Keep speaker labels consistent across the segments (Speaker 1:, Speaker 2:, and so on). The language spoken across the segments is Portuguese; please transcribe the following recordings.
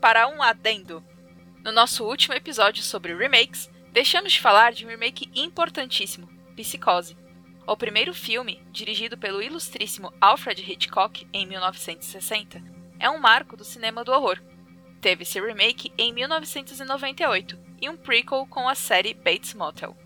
Speaker 1: para um adendo. No nosso último episódio sobre remakes, deixamos de falar de um remake importantíssimo, Psicose. O primeiro filme, dirigido pelo ilustríssimo Alfred Hitchcock em 1960, é um marco do cinema do horror. Teve seu remake em 1998 e um prequel com a série Bates Motel.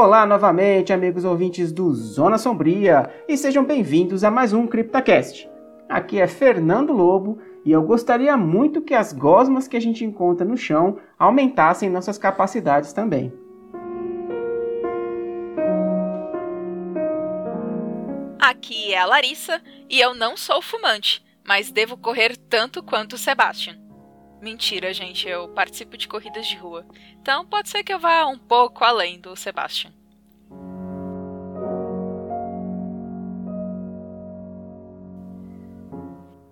Speaker 2: Olá novamente, amigos ouvintes do Zona Sombria, e sejam bem-vindos a mais um CryptaCast. Aqui é Fernando Lobo e eu gostaria muito que as gosmas que a gente encontra no chão aumentassem nossas capacidades também.
Speaker 1: Aqui é a Larissa e eu não sou fumante, mas devo correr tanto quanto o Sebastian. Mentira, gente, eu participo de corridas de rua. Então pode ser que eu vá um pouco além do Sebastian.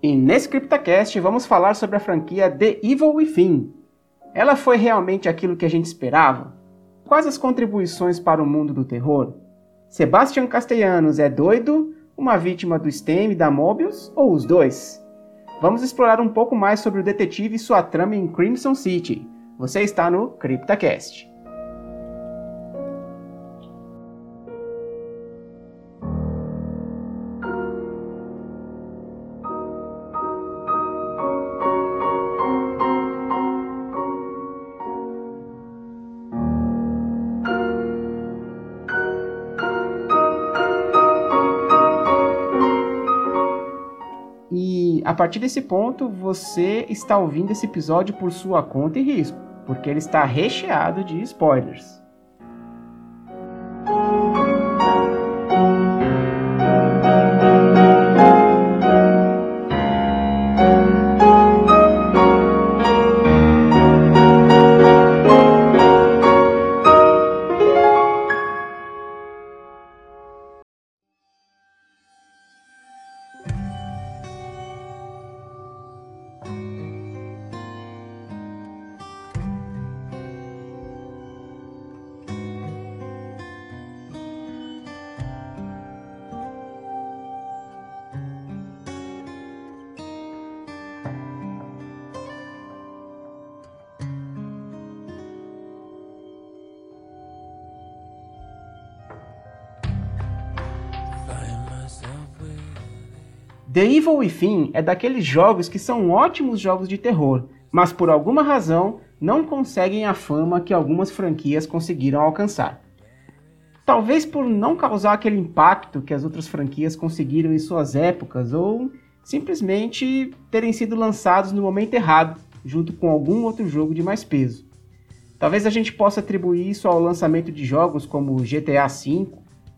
Speaker 2: E nesse CryptoCast vamos falar sobre a franquia The Evil Within. Ela foi realmente aquilo que a gente esperava? Quais as contribuições para o mundo do terror? Sebastian Castellanos é doido, uma vítima do STEM e da Mobius, ou os dois? Vamos explorar um pouco mais sobre o detetive e sua trama em Crimson City. Você está no CryptaCast. Partir desse ponto, você está ouvindo esse episódio por sua conta e risco, porque ele está recheado de spoilers. The Evil Within é daqueles jogos que são ótimos jogos de terror, mas por alguma razão não conseguem a fama que algumas franquias conseguiram alcançar. Talvez por não causar aquele impacto que as outras franquias conseguiram em suas épocas, ou simplesmente terem sido lançados no momento errado, junto com algum outro jogo de mais peso. Talvez a gente possa atribuir isso ao lançamento de jogos como GTA V,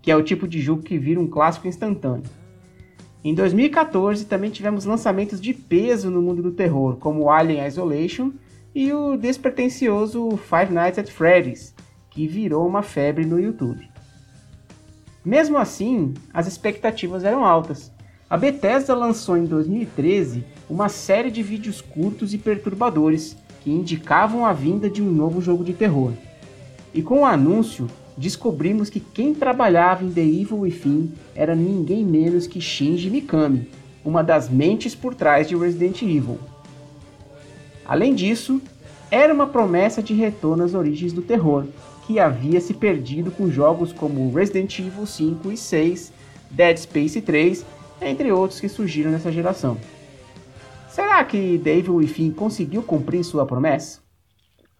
Speaker 2: que é o tipo de jogo que vira um clássico instantâneo. Em 2014 também tivemos lançamentos de peso no mundo do terror, como Alien Isolation e o despretensioso Five Nights at Freddy's, que virou uma febre no YouTube. Mesmo assim, as expectativas eram altas. A Bethesda lançou em 2013 uma série de vídeos curtos e perturbadores que indicavam a vinda de um novo jogo de terror. E com o anúncio, descobrimos que quem trabalhava em The Evil Within era ninguém menos que Shinji Mikami, uma das mentes por trás de Resident Evil. Além disso, era uma promessa de retorno às origens do terror, que havia se perdido com jogos como Resident Evil 5 e 6, Dead Space 3, entre outros que surgiram nessa geração. Será que Evil Within conseguiu cumprir sua promessa?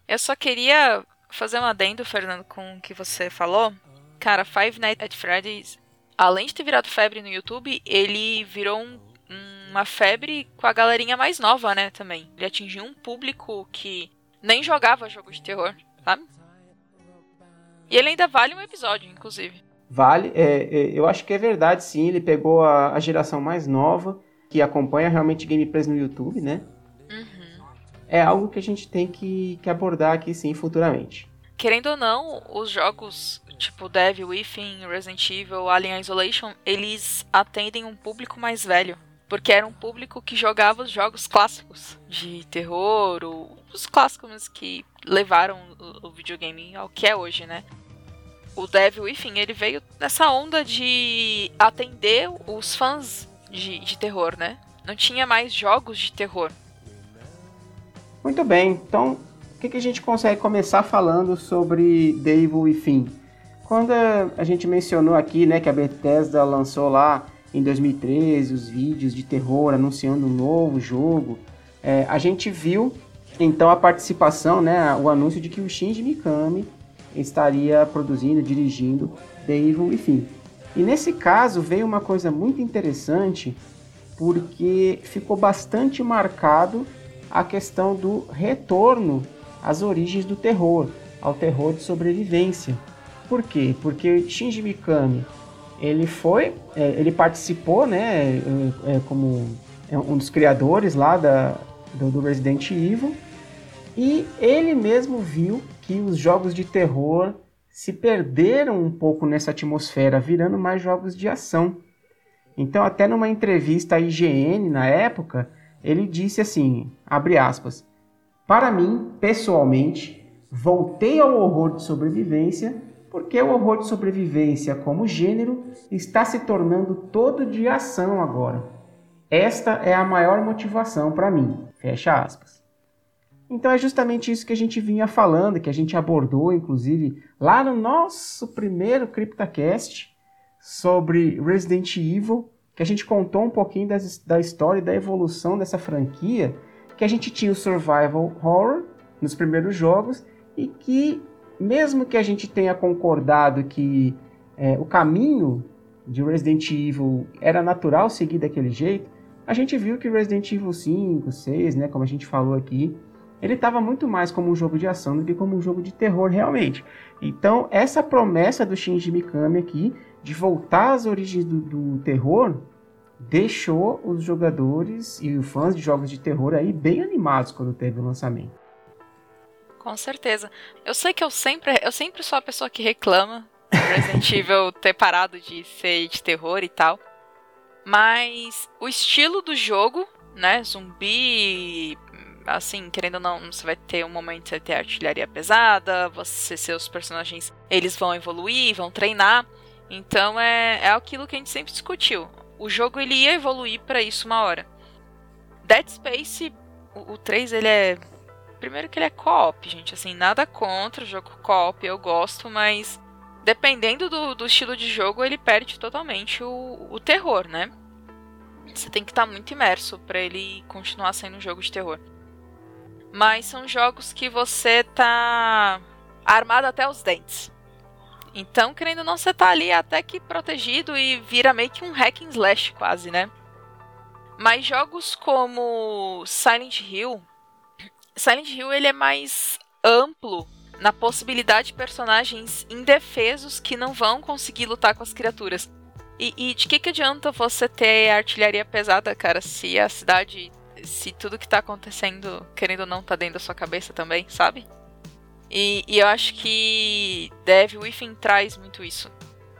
Speaker 1: Eu só queria fazer um adendo, Fernando, com o que você falou. Cara, Five Nights at Freddy's, além de ter virado febre no YouTube, ele virou um, uma febre com a galerinha mais nova, né, também. Ele atingiu um público que nem jogava jogo de terror, sabe? E ele ainda vale um episódio, inclusive.
Speaker 2: Vale, é, é, eu acho que é verdade, sim. Ele pegou a, a geração mais nova. que acompanha realmente gameplays no YouTube, né? É algo que a gente tem que, que abordar aqui sim futuramente.
Speaker 1: Querendo ou não, os jogos tipo Devil Within, Resident Evil, Alien Isolation, eles atendem um público mais velho. Porque era um público que jogava os jogos clássicos de terror, ou os clássicos que levaram o videogame ao que é hoje, né? O Devil Within, ele veio nessa onda de atender os fãs de, de terror, né? Não tinha mais jogos de terror.
Speaker 2: Muito bem, então o que, que a gente consegue começar falando sobre Devil Within? Quando a gente mencionou aqui, né, que a Bethesda lançou lá em 2013 os vídeos de terror anunciando um novo jogo, é, a gente viu então a participação, né, o anúncio de que o Shinji Mikami estaria produzindo, dirigindo The Evil Within. E nesse caso veio uma coisa muito interessante, porque ficou bastante marcado a questão do retorno às origens do terror, ao terror de sobrevivência. Por quê? Porque Shinji Mikami ele foi, é, ele participou, né, é, é, como um dos criadores lá da, do, do Resident Evil, e ele mesmo viu que os jogos de terror se perderam um pouco nessa atmosfera, virando mais jogos de ação. Então, até numa entrevista à IGN na época, ele disse assim, abre aspas, para mim, pessoalmente, voltei ao horror de sobrevivência porque o horror de sobrevivência como gênero está se tornando todo de ação agora. Esta é a maior motivação para mim. Fecha aspas. Então é justamente isso que a gente vinha falando, que a gente abordou, inclusive, lá no nosso primeiro CryptoCast sobre Resident Evil, que a gente contou um pouquinho das, da história e da evolução dessa franquia, que a gente tinha o Survival Horror nos primeiros jogos e que mesmo que a gente tenha concordado que é, o caminho de Resident Evil era natural seguir daquele jeito, a gente viu que Resident Evil 5, 6, né, como a gente falou aqui, ele estava muito mais como um jogo de ação do que como um jogo de terror realmente. Então, essa promessa do Shinji Mikami aqui de voltar às origens do, do terror deixou os jogadores e os fãs de jogos de terror aí bem animados quando teve o lançamento.
Speaker 1: Com certeza. Eu sei que eu sempre, eu sempre sou a pessoa que reclama Resident Evil ter parado de ser de terror e tal. Mas o estilo do jogo, né, zumbi, assim, querendo ou não, você vai ter um momento de você ter artilharia pesada, você seus personagens, eles vão evoluir, vão treinar. Então é, é aquilo que a gente sempre discutiu. O jogo ele ia evoluir para isso uma hora. Dead Space, o, o 3 ele é Primeiro que ele é co-op, gente. Assim, nada contra o jogo co-op, eu gosto, mas dependendo do, do estilo de jogo, ele perde totalmente o, o terror, né? Você tem que estar tá muito imerso para ele continuar sendo um jogo de terror. Mas são jogos que você tá armado até os dentes. Então, querendo ou não, você tá ali até que protegido e vira meio que um hack and slash quase, né? Mas jogos como Silent Hill, Silent Hill ele é mais amplo na possibilidade de personagens indefesos que não vão conseguir lutar com as criaturas. E, e, de que, que adianta você ter artilharia pesada, cara, se a cidade. Se tudo que tá acontecendo, querendo ou não, tá dentro da sua cabeça também, sabe? E, e eu acho que Devil Within traz muito isso.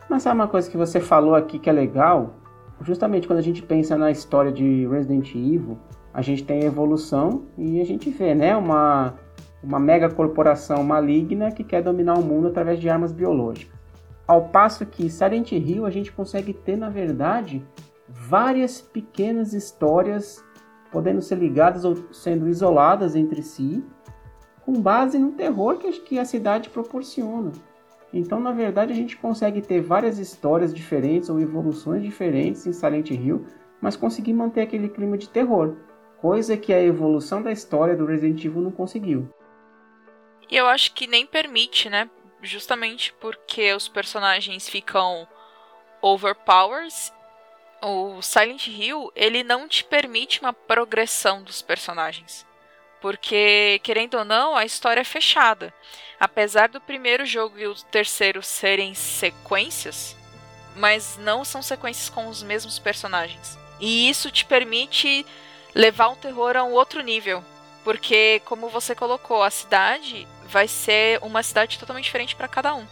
Speaker 2: Mas sabe uma coisa que você falou aqui que é legal? Justamente quando a gente pensa na história de Resident Evil, a gente tem a evolução e a gente vê, né, uma, uma mega corporação maligna que quer dominar o mundo através de armas biológicas. Ao passo que Silent Hill a gente consegue ter, na verdade, várias pequenas histórias podendo ser ligadas ou sendo isoladas entre si, com base no terror que, a cidade proporciona. Então, na verdade, a gente consegue ter várias histórias diferentes ou evoluções diferentes em Silent Hill, mas conseguir manter aquele clima de terror coisa que a evolução da história do Resident Evil não conseguiu.
Speaker 1: E eu acho que nem permite, né? Justamente porque os personagens ficam overpowers. O Silent Hill, ele não te permite uma progressão dos personagens. Porque, querendo ou não, a história é fechada. Apesar do primeiro jogo e o terceiro serem sequências, mas não são sequências com os mesmos personagens. E isso te permite levar um terror a um outro nível. Porque, como você colocou, a cidade vai ser uma cidade totalmente diferente para cada um.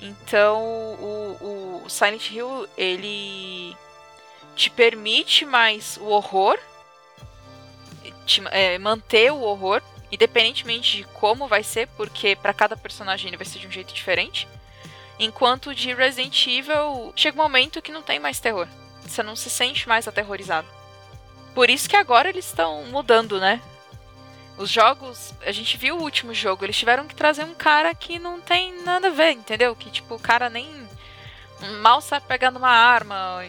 Speaker 1: Então, o, o Silent Hill, ele te permite mais o horror, te, é, manter o horror, independentemente de como vai ser, porque para cada personagem ele vai ser de um jeito diferente. Enquanto de Resident Evil, chega um momento que não tem mais terror. Você não se sente mais aterrorizado. Por isso que agora eles estão mudando, né? Os jogos, a gente viu o último jogo, eles tiveram que trazer um cara que não tem nada a ver, entendeu? Que tipo, o cara nem mal sabe pegar numa arma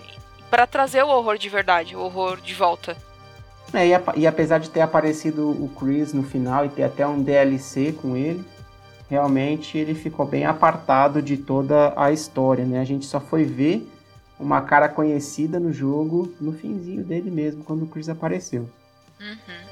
Speaker 1: para trazer o horror de verdade, o horror de volta.
Speaker 2: É, e, e, apesar de ter aparecido o Chris no final e ter até um DLC com ele, realmente ele ficou bem apartado de toda a história, né? A gente só foi ver uma cara conhecida no jogo no finzinho dele mesmo, quando o Chris apareceu. Uhum.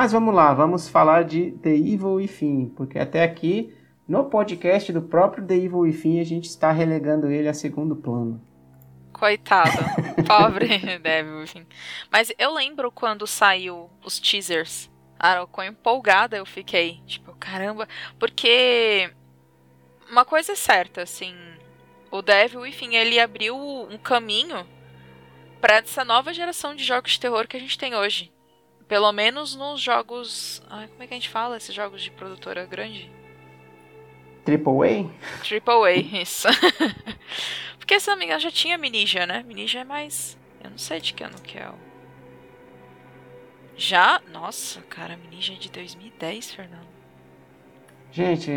Speaker 2: Mas vamos lá, vamos falar de The Evil Within, porque até aqui, no podcast do próprio The Evil Within, a gente está relegando ele a segundo plano.
Speaker 1: Coitado, pobre Devil Within. Mas eu lembro quando saiu os teasers. Ah, com empolgada eu fiquei. Tipo, caramba. Porque uma coisa é certa, assim. O Devil, enfim, ele abriu um caminho para essa nova geração de jogos de terror que a gente tem hoje. Pelo menos nos jogos. Ai, como é que a gente fala esses jogos de produtora grande?
Speaker 2: Triple A?
Speaker 1: Triple A, isso. Porque me engano já tinha Minija, né? Minija é mais. Eu não sei de que ano que é o. Já? Nossa, cara, Minija é de 2010, Fernando.
Speaker 2: Gente,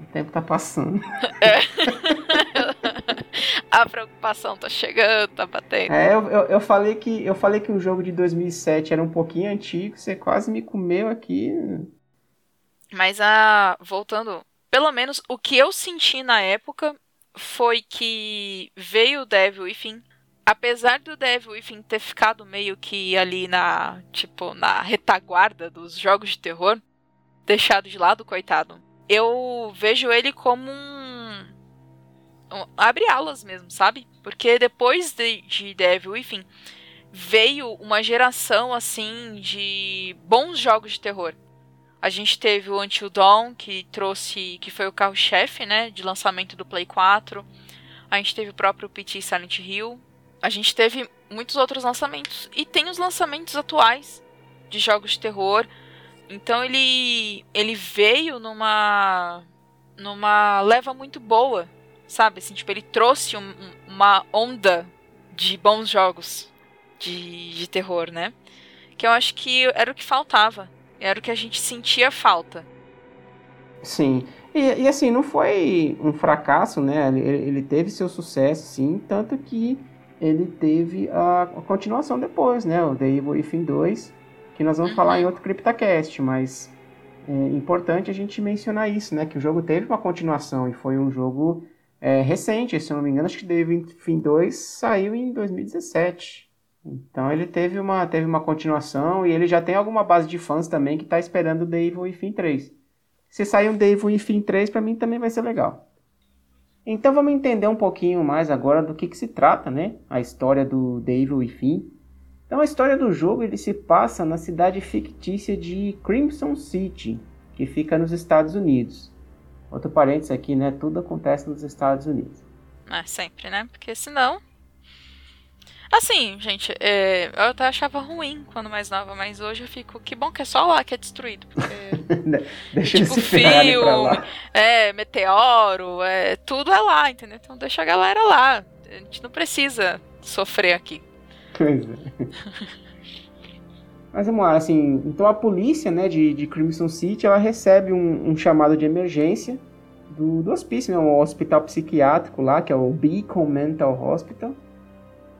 Speaker 2: o tempo tá passando. É.
Speaker 1: a preocupação tá chegando, tá batendo.
Speaker 2: É, eu, eu, eu, falei que eu falei que o jogo de 2007 era um pouquinho antigo, você quase me comeu aqui.
Speaker 1: Mas a voltando, pelo menos o que eu senti na época foi que veio o Devil Within. Apesar do Devil Within ter ficado meio que ali na, tipo, na retaguarda dos jogos de terror, deixado de lado, coitado. Eu vejo ele como um abre alas mesmo, sabe? Porque depois de, de Devil, enfim, veio uma geração assim de bons jogos de terror. A gente teve o Until Dawn, que trouxe, que foi o carro-chefe, né, de lançamento do Play 4. A gente teve o próprio PT Silent Hill. A gente teve muitos outros lançamentos e tem os lançamentos atuais de jogos de terror. Então ele ele veio numa numa leva muito boa Sabe? Assim, tipo, ele trouxe um, uma onda de bons jogos de, de terror, né? Que eu acho que era o que faltava. Era o que a gente sentia falta.
Speaker 2: Sim. E, e assim, não foi um fracasso, né? Ele, ele, teve seu sucesso, sim. Tanto que ele teve a, a continuação depois, né? O The Evil Within 2, que nós vamos uhum. falar em outro CryptaCast, mas é importante a gente mencionar isso, né? Que o jogo teve uma continuação e foi um jogo é, recente, se eu não me engano, acho que The Fim 2 saiu em 2017. Então ele teve uma, teve uma continuação e ele já tem alguma base de fãs também que está esperando The Evil Within 3. Se sair um The Evil Within 3, para mim também vai ser legal. Então vamos entender um pouquinho mais agora do que, que se trata, né? A história do The Evil Within. Então a história do jogo ele se passa na cidade fictícia de Crimson City, que fica nos Estados Unidos. Outro parênteses aqui, né? Tudo acontece nos Estados Unidos.
Speaker 1: É, sempre, né? Porque senão. Assim, gente, é, eu até achava ruim quando mais nova, mas hoje eu fico. Que bom que é só lá que é destruído. Porque.
Speaker 2: deixa tipo, filme,
Speaker 1: é, meteoro, é, tudo é lá, entendeu? Então deixa a galera lá. A gente não precisa sofrer aqui.
Speaker 2: Pois é. Mas vamos lá, assim, então a polícia, né, de, de Crimson City, ela recebe um, um chamado de emergência do, do hospício, né, um hospital psiquiátrico lá, que é o Beacon Mental Hospital.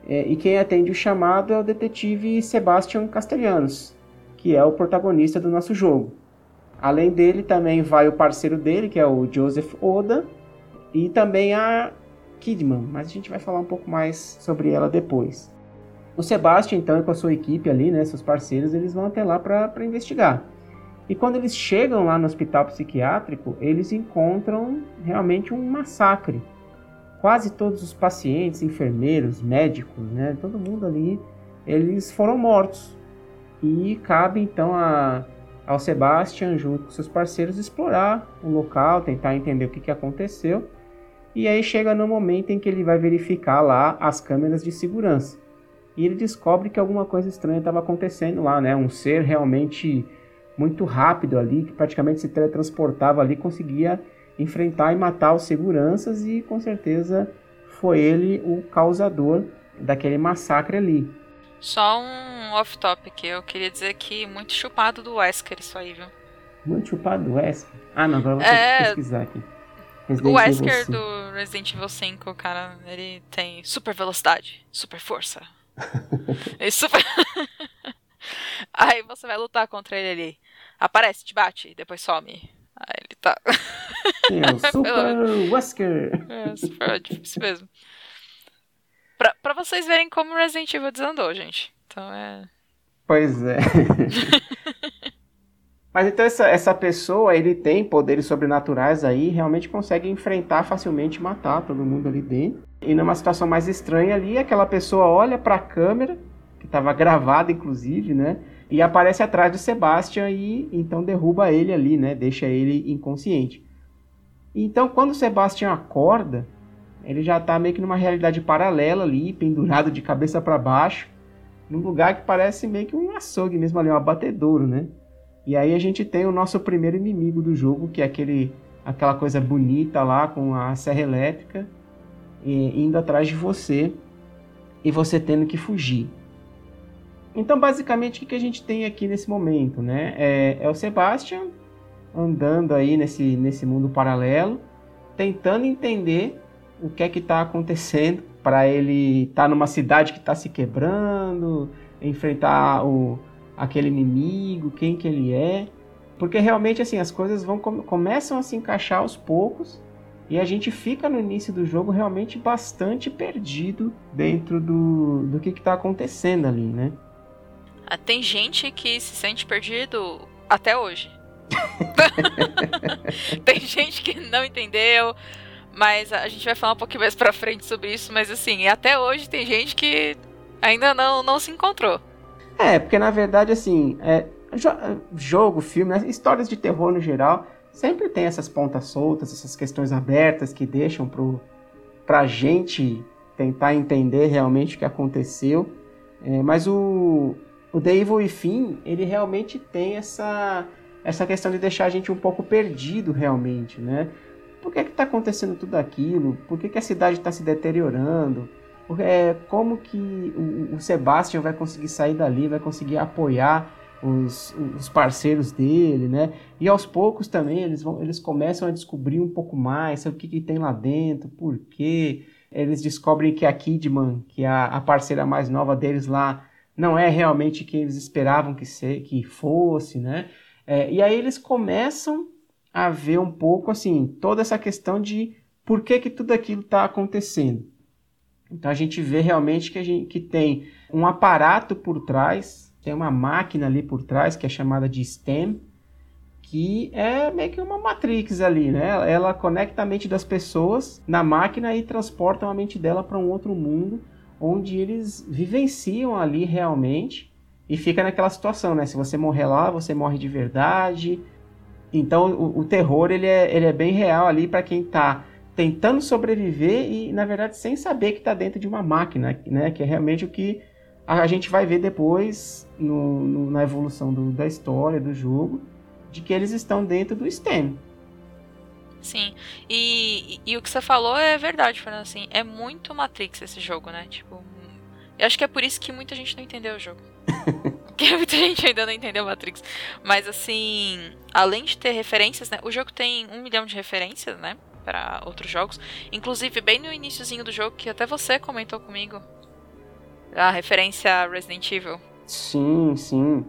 Speaker 2: É, e quem atende o chamado é o detetive Sebastian Castellanos, que é o protagonista do nosso jogo. Além dele, também vai o parceiro dele, que é o Joseph Oda, e também a Kidman, mas a gente vai falar um pouco mais sobre ela depois. O Sebastian, então, com a sua equipe ali, né, seus parceiros, eles vão até lá para investigar. E quando eles chegam lá no hospital psiquiátrico, eles encontram realmente um massacre. Quase todos os pacientes, enfermeiros, médicos, né, todo mundo ali, eles foram mortos. E cabe então a, ao Sebastian, junto com seus parceiros, explorar o local, tentar entender o que, que aconteceu. E aí chega no momento em que ele vai verificar lá as câmeras de segurança. E ele descobre que alguma coisa estranha estava acontecendo lá, né? Um ser realmente muito rápido ali, que praticamente se teletransportava ali, conseguia enfrentar e matar os seguranças e com certeza foi ele o causador daquele massacre ali.
Speaker 1: Só um off-topic, eu queria dizer que muito chupado do Wesker isso aí, viu?
Speaker 2: Muito chupado do Wesker? Ah, não, agora vou é... pesquisar aqui.
Speaker 1: Resident o Wesker do Resident Evil 5, cara, ele tem super velocidade, super força. Super... Aí você vai lutar contra ele ali aparece, te bate, depois some. Aí ele tá.
Speaker 2: É o Super Wesker.
Speaker 1: É, super difícil mesmo. Pra, pra vocês verem como Resident Evil desandou, gente. Então é.
Speaker 2: Pois é. Mas então essa, essa pessoa, ele tem poderes sobrenaturais aí, realmente consegue enfrentar facilmente, matar todo mundo ali dentro. E numa situação mais estranha ali, aquela pessoa olha para a câmera, que estava gravada inclusive, né? e aparece atrás do Sebastian e então derruba ele ali, né? Deixa ele inconsciente. Então, quando o Sebastian acorda, ele já está meio que numa realidade paralela ali, pendurado de cabeça para baixo, num lugar que parece meio que um açougue mesmo ali, um abatedouro, né? E aí a gente tem o nosso primeiro inimigo do jogo, que é aquele aquela coisa bonita lá com a serra elétrica indo atrás de você e você tendo que fugir. Então, basicamente, o que a gente tem aqui nesse momento, né? É, é o Sebastian andando aí nesse, nesse mundo paralelo, tentando entender o que é que está acontecendo para ele estar tá numa cidade que está se quebrando, enfrentar o, aquele inimigo, quem que ele é, porque realmente assim as coisas vão começam a se encaixar aos poucos e a gente fica no início do jogo realmente bastante perdido dentro do, do que está acontecendo ali, né?
Speaker 1: Ah, tem gente que se sente perdido até hoje. tem gente que não entendeu, mas a gente vai falar um pouquinho mais pra frente sobre isso, mas assim, até hoje tem gente que ainda não, não se encontrou.
Speaker 2: É, porque na verdade, assim, é, jogo, filme, né, histórias de terror no geral, sempre tem essas pontas soltas, essas questões abertas que deixam pro, pra gente tentar entender realmente o que aconteceu. É, mas o, o The Evil Within, ele realmente tem essa, essa questão de deixar a gente um pouco perdido realmente, né? Por que está acontecendo tudo aquilo? Por que, que a cidade está se deteriorando? É, como que o, o Sebastian vai conseguir sair dali, vai conseguir apoiar os, os, parceiros dele, né? E aos poucos também eles, vão, eles começam a descobrir um pouco mais o que, que tem lá dentro, por quê. Eles descobrem que a Kidman, que é a, a parceira mais nova deles lá, não é realmente quem eles esperavam que, ser, que fosse, né? É, e aí eles começam a ver um pouco assim toda essa questão de por que, que tudo aquilo está acontecendo. Então a gente vê realmente que, a gente, que tem um aparato por trás, tem uma máquina ali por trás que é chamada de STEM, que é meio que uma matrix ali, né? Ela conecta a mente das pessoas na máquina e transporta a mente dela para um outro mundo onde eles vivenciam ali realmente e fica naquela situação, né? Se você morrer lá, você morre de verdade. Então o, o terror ele é, ele é bem real ali para quem está tentando sobreviver e na verdade sem saber que está dentro de uma máquina, né? Que é realmente o que a gente vai ver depois no, no, na evolução do, da história do jogo, de que eles estão dentro do STEM.
Speaker 1: Sim. E, e, e, o que você falou é verdade, Fernando. Assim, é muito Matrix esse jogo, né? Tipo, eu acho que é por isso que muita gente não entendeu o jogo. Porque muita gente ainda não entendeu Matrix. Mas assim, além de ter referências, né? O jogo tem um milhão de referências, né? Para outros jogos. Inclusive, bem no iníciozinho do jogo, que até você comentou comigo. A referência a Resident Evil.
Speaker 2: Sim, sim.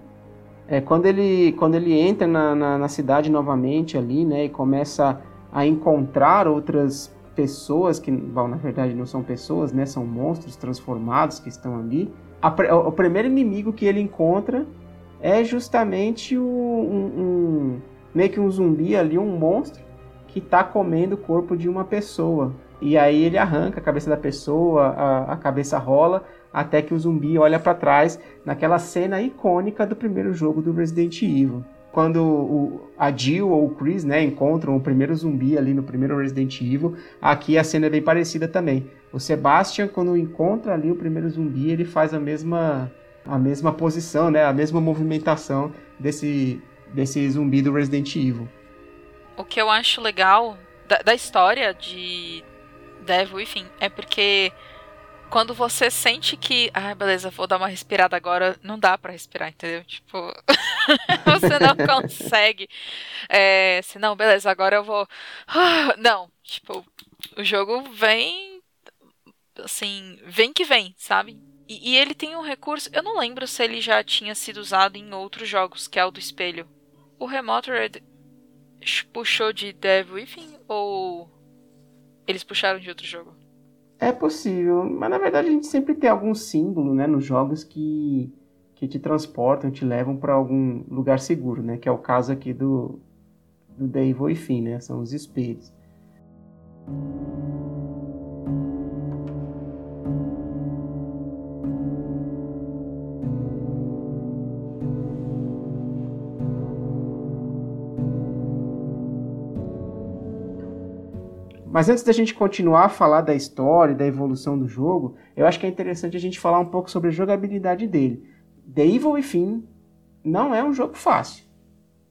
Speaker 2: É, quando, ele, quando ele entra na, na, na cidade novamente ali, né, e começa a encontrar outras pessoas que, bom, na verdade não são pessoas, né, são monstros transformados que estão ali. A, o, o primeiro inimigo que ele encontra é justamente o, um, um, meio que um zumbi ali, um monstro que está comendo o corpo de uma pessoa. E aí ele arranca a cabeça da pessoa, a, a cabeça rola, até que o zumbi olha para trás naquela cena icônica do primeiro jogo do Resident Evil. Quando o, a Jill ou o Chris né, encontram o primeiro zumbi ali no primeiro Resident Evil, aqui a cena é bem parecida também. O Sebastian, quando encontra ali o primeiro zumbi, ele faz a mesma, a mesma posição, né, a mesma movimentação desse, desse zumbi do Resident Evil.
Speaker 1: O que eu acho legal da, da história de Devil, enfim, é porque quando você sente que, ah, beleza, vou dar uma respirada agora, não dá para respirar, entendeu? Tipo, você não consegue. É, se não, beleza, agora eu vou. Ah, não, tipo, o jogo vem. Assim, vem que vem, sabe? E, e, ele tem um recurso, eu não lembro se ele já tinha sido usado em outros jogos, que é o do espelho. O Remotored puxou de Devil Within ou eles puxaram de outro jogo?
Speaker 2: É possível, mas na verdade a gente sempre tem algum símbolo, né, nos jogos que, que te transportam, te levam para algum lugar seguro, né, que é o caso aqui do, do Devil Fim, né, são os espelhos. Mas antes da gente continuar a falar da história e da evolução do jogo, eu acho que é interessante a gente falar um pouco sobre a jogabilidade dele. The Evil Within não é um jogo fácil.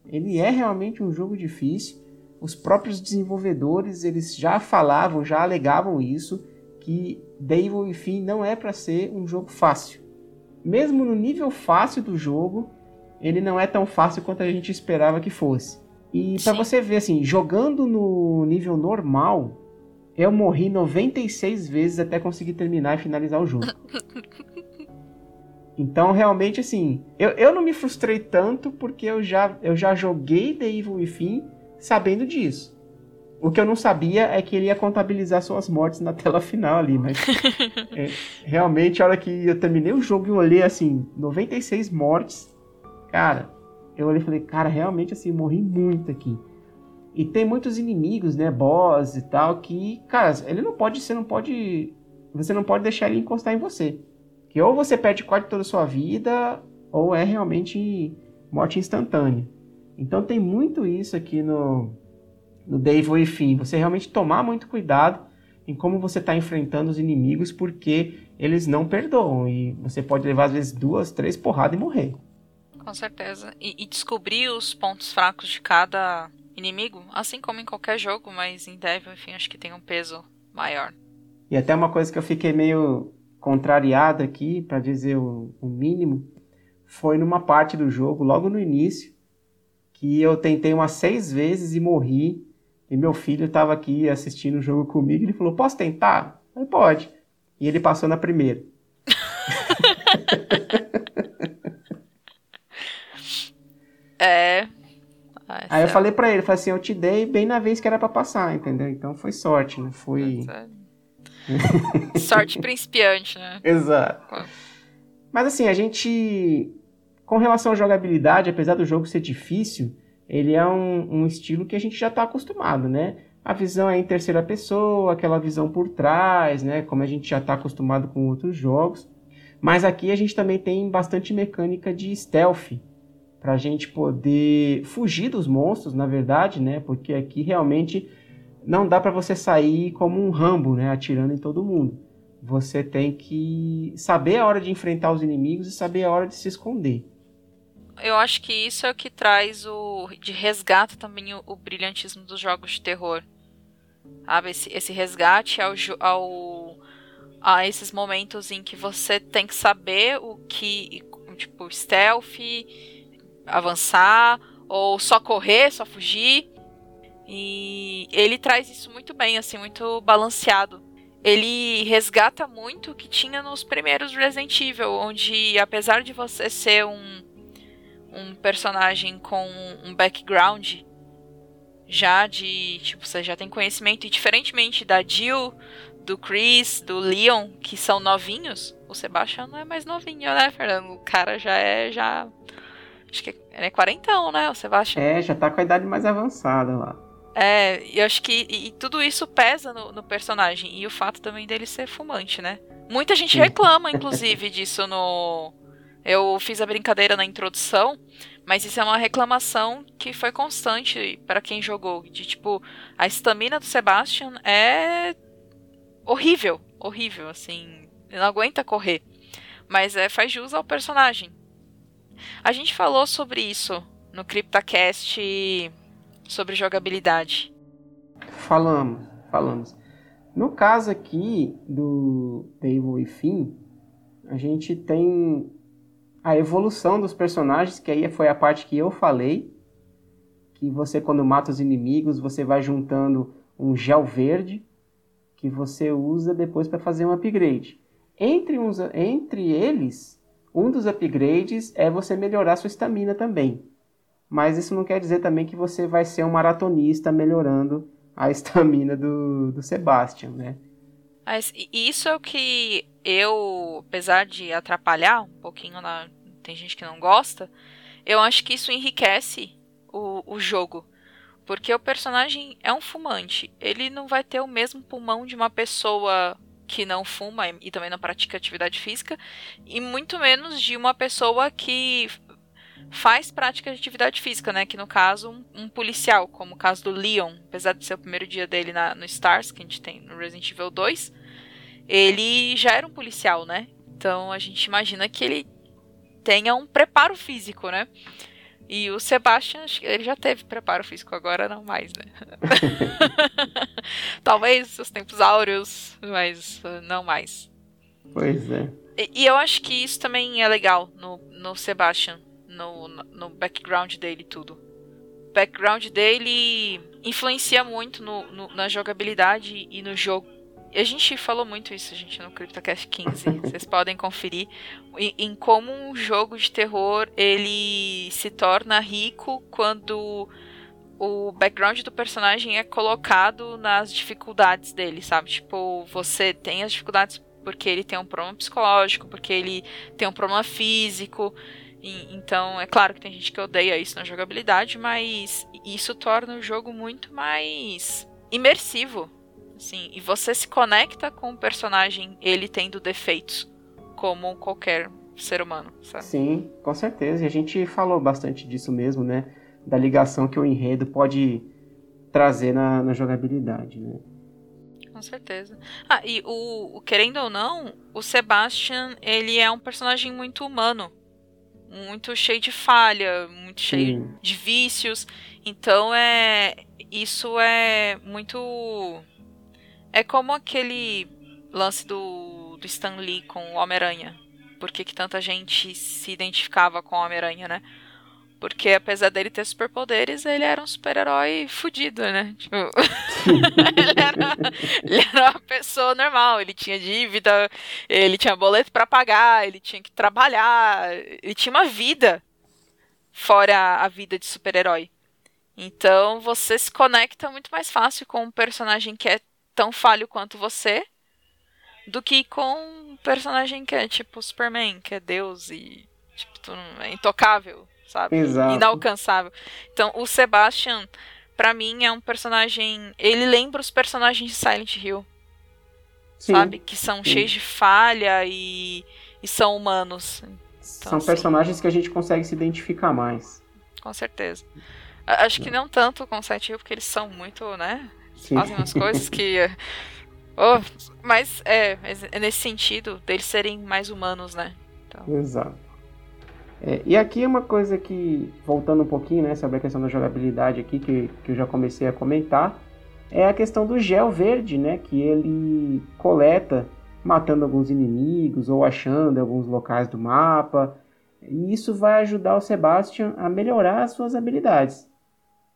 Speaker 2: Ele é realmente um jogo difícil. Os próprios desenvolvedores eles já falavam, já alegavam isso, que The Evil Within não é para ser um jogo fácil. Mesmo no nível fácil do jogo, ele não é tão fácil quanto a gente esperava que fosse. E para você ver, assim, jogando no nível normal, eu morri 96 vezes até conseguir terminar e finalizar o jogo. Então, realmente, assim, eu, eu não me frustrei tanto porque eu já, eu já joguei The Evil Within sabendo disso. O que eu não sabia é que ele ia contabilizar suas mortes na tela final ali, mas é, realmente, a hora que eu terminei o jogo e olhei assim, 96 mortes, cara, eu olhei e falei, cara, realmente assim, morri muito aqui. E tem muitos inimigos, né, boss e tal, que, cara, ele não pode, você não pode, você não pode deixar ele encostar em você. Que ou você perde quase toda a sua vida, ou é realmente morte instantânea. Então tem muito isso aqui no, no Devil e. Você realmente tomar muito cuidado em como você está enfrentando os inimigos, porque eles não perdoam. E você pode levar, às vezes, duas, três porradas e morrer.
Speaker 1: Com certeza. E, e, descobrir os pontos fracos de cada inimigo, assim como em qualquer jogo, mas em Devil, enfim, acho que tem um peso maior.
Speaker 2: E até uma coisa que eu fiquei meio contrariado aqui, para dizer o, o mínimo, foi numa parte do jogo, logo no início, que eu tentei umas seis vezes e morri. E meu filho estava aqui assistindo o jogo comigo e ele falou: Posso tentar? Eu, Pode. E ele passou na primeira.
Speaker 1: É.
Speaker 2: Ah, Aí eu falei pra ele, falei assim, eu te dei bem na vez que era pra passar, entendeu? Então foi sorte, não foi.
Speaker 1: sorte principiante, né?
Speaker 2: Exato. Mas assim, a gente. Com relação à jogabilidade, apesar do jogo ser difícil, ele é um, um estilo que a gente já está acostumado, né? A visão é em terceira pessoa, aquela visão por trás, né? Como a gente já está acostumado com outros jogos. Mas aqui a gente também tem bastante mecânica de stealth, para a gente poder fugir dos monstros, na verdade, né? Porque aqui realmente não dá para você sair como um Rambo, né? Atirando em todo mundo. Você tem que saber a hora de enfrentar os inimigos e saber a hora de se esconder.
Speaker 1: Eu acho que isso é o que traz o. de resgata também o, o brilhantismo dos jogos de terror. Sabe? Esse, esse resgate ao, ao, a esses momentos em que você tem que saber o que. Tipo, stealth avançar ou só correr, só fugir. E ele traz isso muito bem, assim, muito balanceado. ele resgata muito o que tinha nos primeiros Resident Evil, onde apesar de você ser um, um personagem com um background já de, tipo, você já tem conhecimento, e diferentemente da Jill, do Chris, do Leon, que são novinhos, o Sebastian não é mais novinho, né, Fernando? O cara já é, já... Acho que é, quarentão, né, o Sebastian?
Speaker 2: É, já tá com a idade mais avançada lá.
Speaker 1: É, e eu acho que e, e tudo isso pesa no, no, personagem. E o fato também dele ser fumante, né? Muita gente reclama, inclusive, disso no. Eu fiz a brincadeira na introdução, mas isso é uma reclamação que foi constante para quem jogou. De tipo, a estamina do Sebastian é horrível. Horrível, assim. Ele não aguenta correr. Mas é, faz jus ao personagem. A gente falou sobre isso no CryptaCast sobre jogabilidade?
Speaker 2: Falamos, falamos. No caso aqui do Devil Within, a gente tem a evolução dos personagens, que aí foi a parte que eu falei, que você quando mata os inimigos, você vai juntando um gel verde que você usa depois para fazer um upgrade. Entre, uns, entre eles, um dos upgrades é você melhorar sua estamina também mas isso não quer dizer também que você vai ser um maratonista melhorando a estamina do, do Sebastian, né?
Speaker 1: Mas isso é o que eu, apesar de atrapalhar um pouquinho, na, tem gente que não gosta, eu acho que isso enriquece o, o jogo. Porque o personagem é um fumante. Ele não vai ter o mesmo pulmão de uma pessoa que não fuma e também não pratica atividade física, e muito menos de uma pessoa que faz prática de atividade física, né? Que no caso, um, um, policial, como o caso do Leon, apesar de ser o primeiro dia dele na, no Stars, que a gente tem no Resident Evil 2, ele já era um policial, né? Então a gente imagina que ele tenha um preparo físico, né? E o Sebastian, ele já teve preparo físico, agora não mais, né? Talvez os tempos áureos, mas uh, não mais.
Speaker 2: Pois é.
Speaker 1: E, e, eu acho que isso também é legal no, no Sebastian no, no background dele tudo. O background dele influencia muito no, no, na jogabilidade e no jogo. A gente falou muito isso, gente, no CryptoCast 15. Vocês podem conferir em, em, como um jogo de terror ele se torna rico quando o background do personagem é colocado nas dificuldades dele, sabe? Tipo, você tem as dificuldades porque ele tem um problema psicológico, porque ele tem um problema físico. E, então, é claro que tem gente que odeia isso na jogabilidade, mas isso torna o jogo muito mais imersivo. Assim, e você se conecta com o personagem, ele tendo defeitos, como qualquer ser humano, sabe?
Speaker 2: Sim, com certeza. E a gente falou bastante disso mesmo, né? Da ligação que o enredo pode trazer na, na jogabilidade, né?
Speaker 1: Com certeza. Ah, e o, o, querendo ou não, o Sebastian, ele é um personagem muito humano muito cheio de falha, muito cheio Sim. de vícios. Então é isso é muito é como aquele lance do, do Stan Lee com o Homem-Aranha. Por que, que tanta gente se identificava com o Homem-Aranha, né? Porque apesar dele ter superpoderes, ele era um super-herói fudido, né? Tipo, ele, era, ele, era, uma pessoa normal, ele tinha dívida, ele tinha boleto para pagar, ele tinha que trabalhar, ele tinha uma vida fora a vida de super-herói. Então você se conecta muito mais fácil com um personagem que é tão falho quanto você do que com um personagem que é tipo Superman, que é Deus e tipo, é intocável sabe?
Speaker 2: Exato.
Speaker 1: Inalcançável. Então, o Sebastian, para mim, é um personagem. Ele lembra os personagens de Silent Hill. Sim. Sabe? Que são Sim. cheios de falha e, e são humanos.
Speaker 2: Então, são assim, personagens que a gente consegue se identificar mais.
Speaker 1: Com certeza. Acho que não tanto com Silent Hill, porque eles são muito, né? Fazem umas coisas que. Oh, mas é, é nesse sentido deles serem mais humanos, né?
Speaker 2: Então... Exato. É, e aqui é uma coisa que, voltando um pouquinho né, sobre a questão da jogabilidade aqui, que, que eu já comecei a comentar, é a questão do gel verde, né, que ele coleta matando alguns inimigos ou achando alguns locais do mapa. E isso vai ajudar o Sebastian a melhorar as suas habilidades.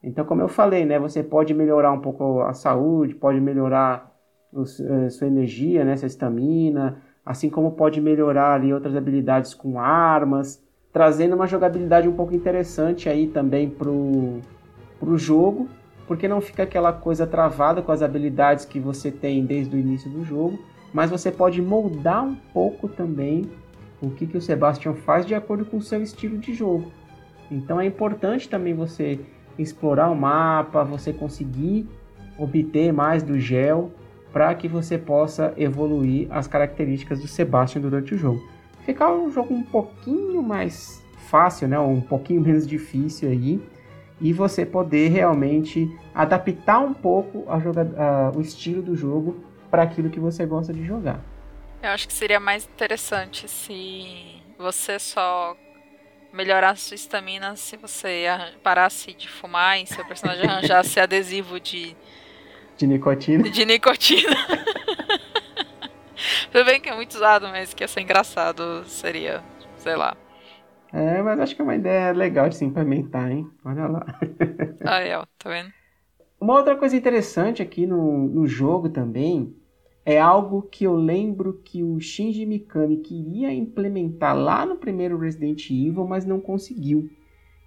Speaker 2: Então, como eu falei, né, você pode melhorar um pouco a saúde, pode melhorar eh, sua energia, né, sua estamina, assim como pode melhorar ali outras habilidades com armas, trazendo uma jogabilidade um pouco interessante aí também pro, pro jogo, porque não fica aquela coisa travada com as habilidades que você tem desde o início do jogo, mas você pode moldar um pouco também o que, que o Sebastian faz de acordo com o seu estilo de jogo. Então é importante também você explorar o mapa, você conseguir obter mais do gel para que você possa evoluir as características do Sebastian durante o jogo. Ficar um jogo um pouquinho mais fácil, né, um pouquinho menos difícil aí, e você poder realmente adaptar um pouco a a, o estilo do jogo para aquilo que você gosta de jogar.
Speaker 1: Eu acho que seria mais interessante se você só melhorasse sua estamina se você parasse de fumar e seu personagem arranjasse adesivo de
Speaker 2: de nicotina.
Speaker 1: De nicotina. Tudo bem que é muito usado, mas que ia ser engraçado seria, sei lá.
Speaker 2: É, mas acho que é uma ideia legal de se implementar, hein? Olha lá.
Speaker 1: Aí, ó, tá vendo?
Speaker 2: Uma outra coisa interessante aqui no, no jogo também é algo que eu lembro que o Shinji Mikami queria implementar lá no primeiro Resident Evil, mas não conseguiu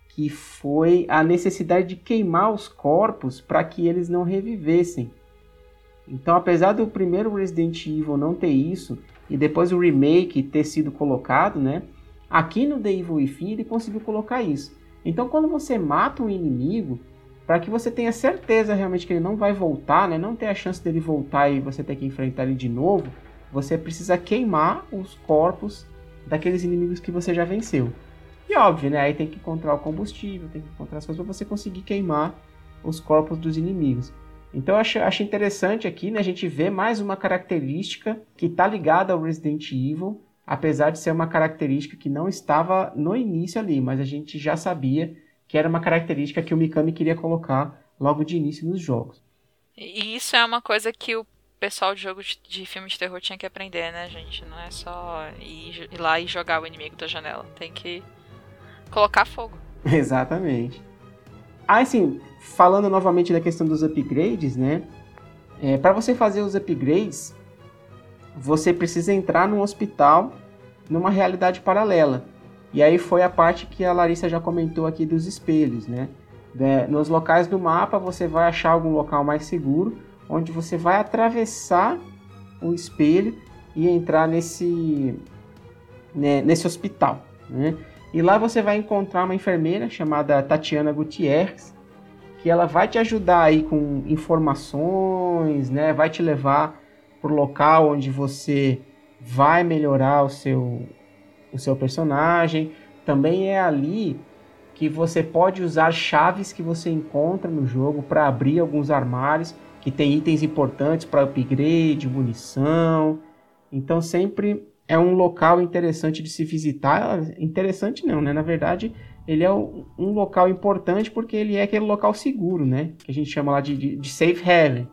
Speaker 2: que foi a necessidade de queimar os corpos para que eles não revivessem. Então, apesar do primeiro Resident Evil não ter isso, e depois o remake ter sido colocado, né? Aqui no The Evil Within ele conseguiu colocar isso. Então, quando você mata um inimigo, para que você tenha certeza realmente que ele não vai voltar, né? Não ter a chance dele voltar e você ter que enfrentar ele de novo, você precisa queimar os corpos daqueles inimigos que você já venceu. E óbvio, né? Aí tem que encontrar o combustível, tem que encontrar as coisas para você conseguir queimar os corpos dos inimigos. Então eu acho, acho interessante aqui, né? A gente vê mais uma característica que está ligada ao Resident Evil, apesar de ser uma característica que não estava no início ali, mas a gente já sabia que era uma característica que o Mikami queria colocar logo de início nos jogos.
Speaker 1: E isso é uma coisa que o pessoal de jogo de, de filme de terror tinha que aprender, né, gente? Não é só ir, ir lá e jogar o inimigo da janela. Tem que Colocar fogo.
Speaker 2: Exatamente. Ah, assim, falando novamente da questão dos upgrades, né? É, para você fazer os upgrades, você precisa entrar num hospital numa realidade paralela. E aí foi a parte que a Larissa já comentou aqui dos espelhos, né? É, nos locais do mapa você vai achar algum local mais seguro, onde você vai atravessar o espelho e entrar nesse, né, nesse hospital. Né? E lá você vai encontrar uma enfermeira chamada Tatiana Gutierrez, que ela vai te ajudar aí com informações, né? Vai te levar para o local onde você vai melhorar o seu, o seu personagem. Também é ali que você pode usar chaves que você encontra no jogo para abrir alguns armários que tem itens importantes para upgrade, munição. Então sempre é um local interessante de se visitar. Interessante não, né? Na verdade, ele é um local importante porque ele é aquele local seguro, né? Que a gente chama lá de, de, de safe haven.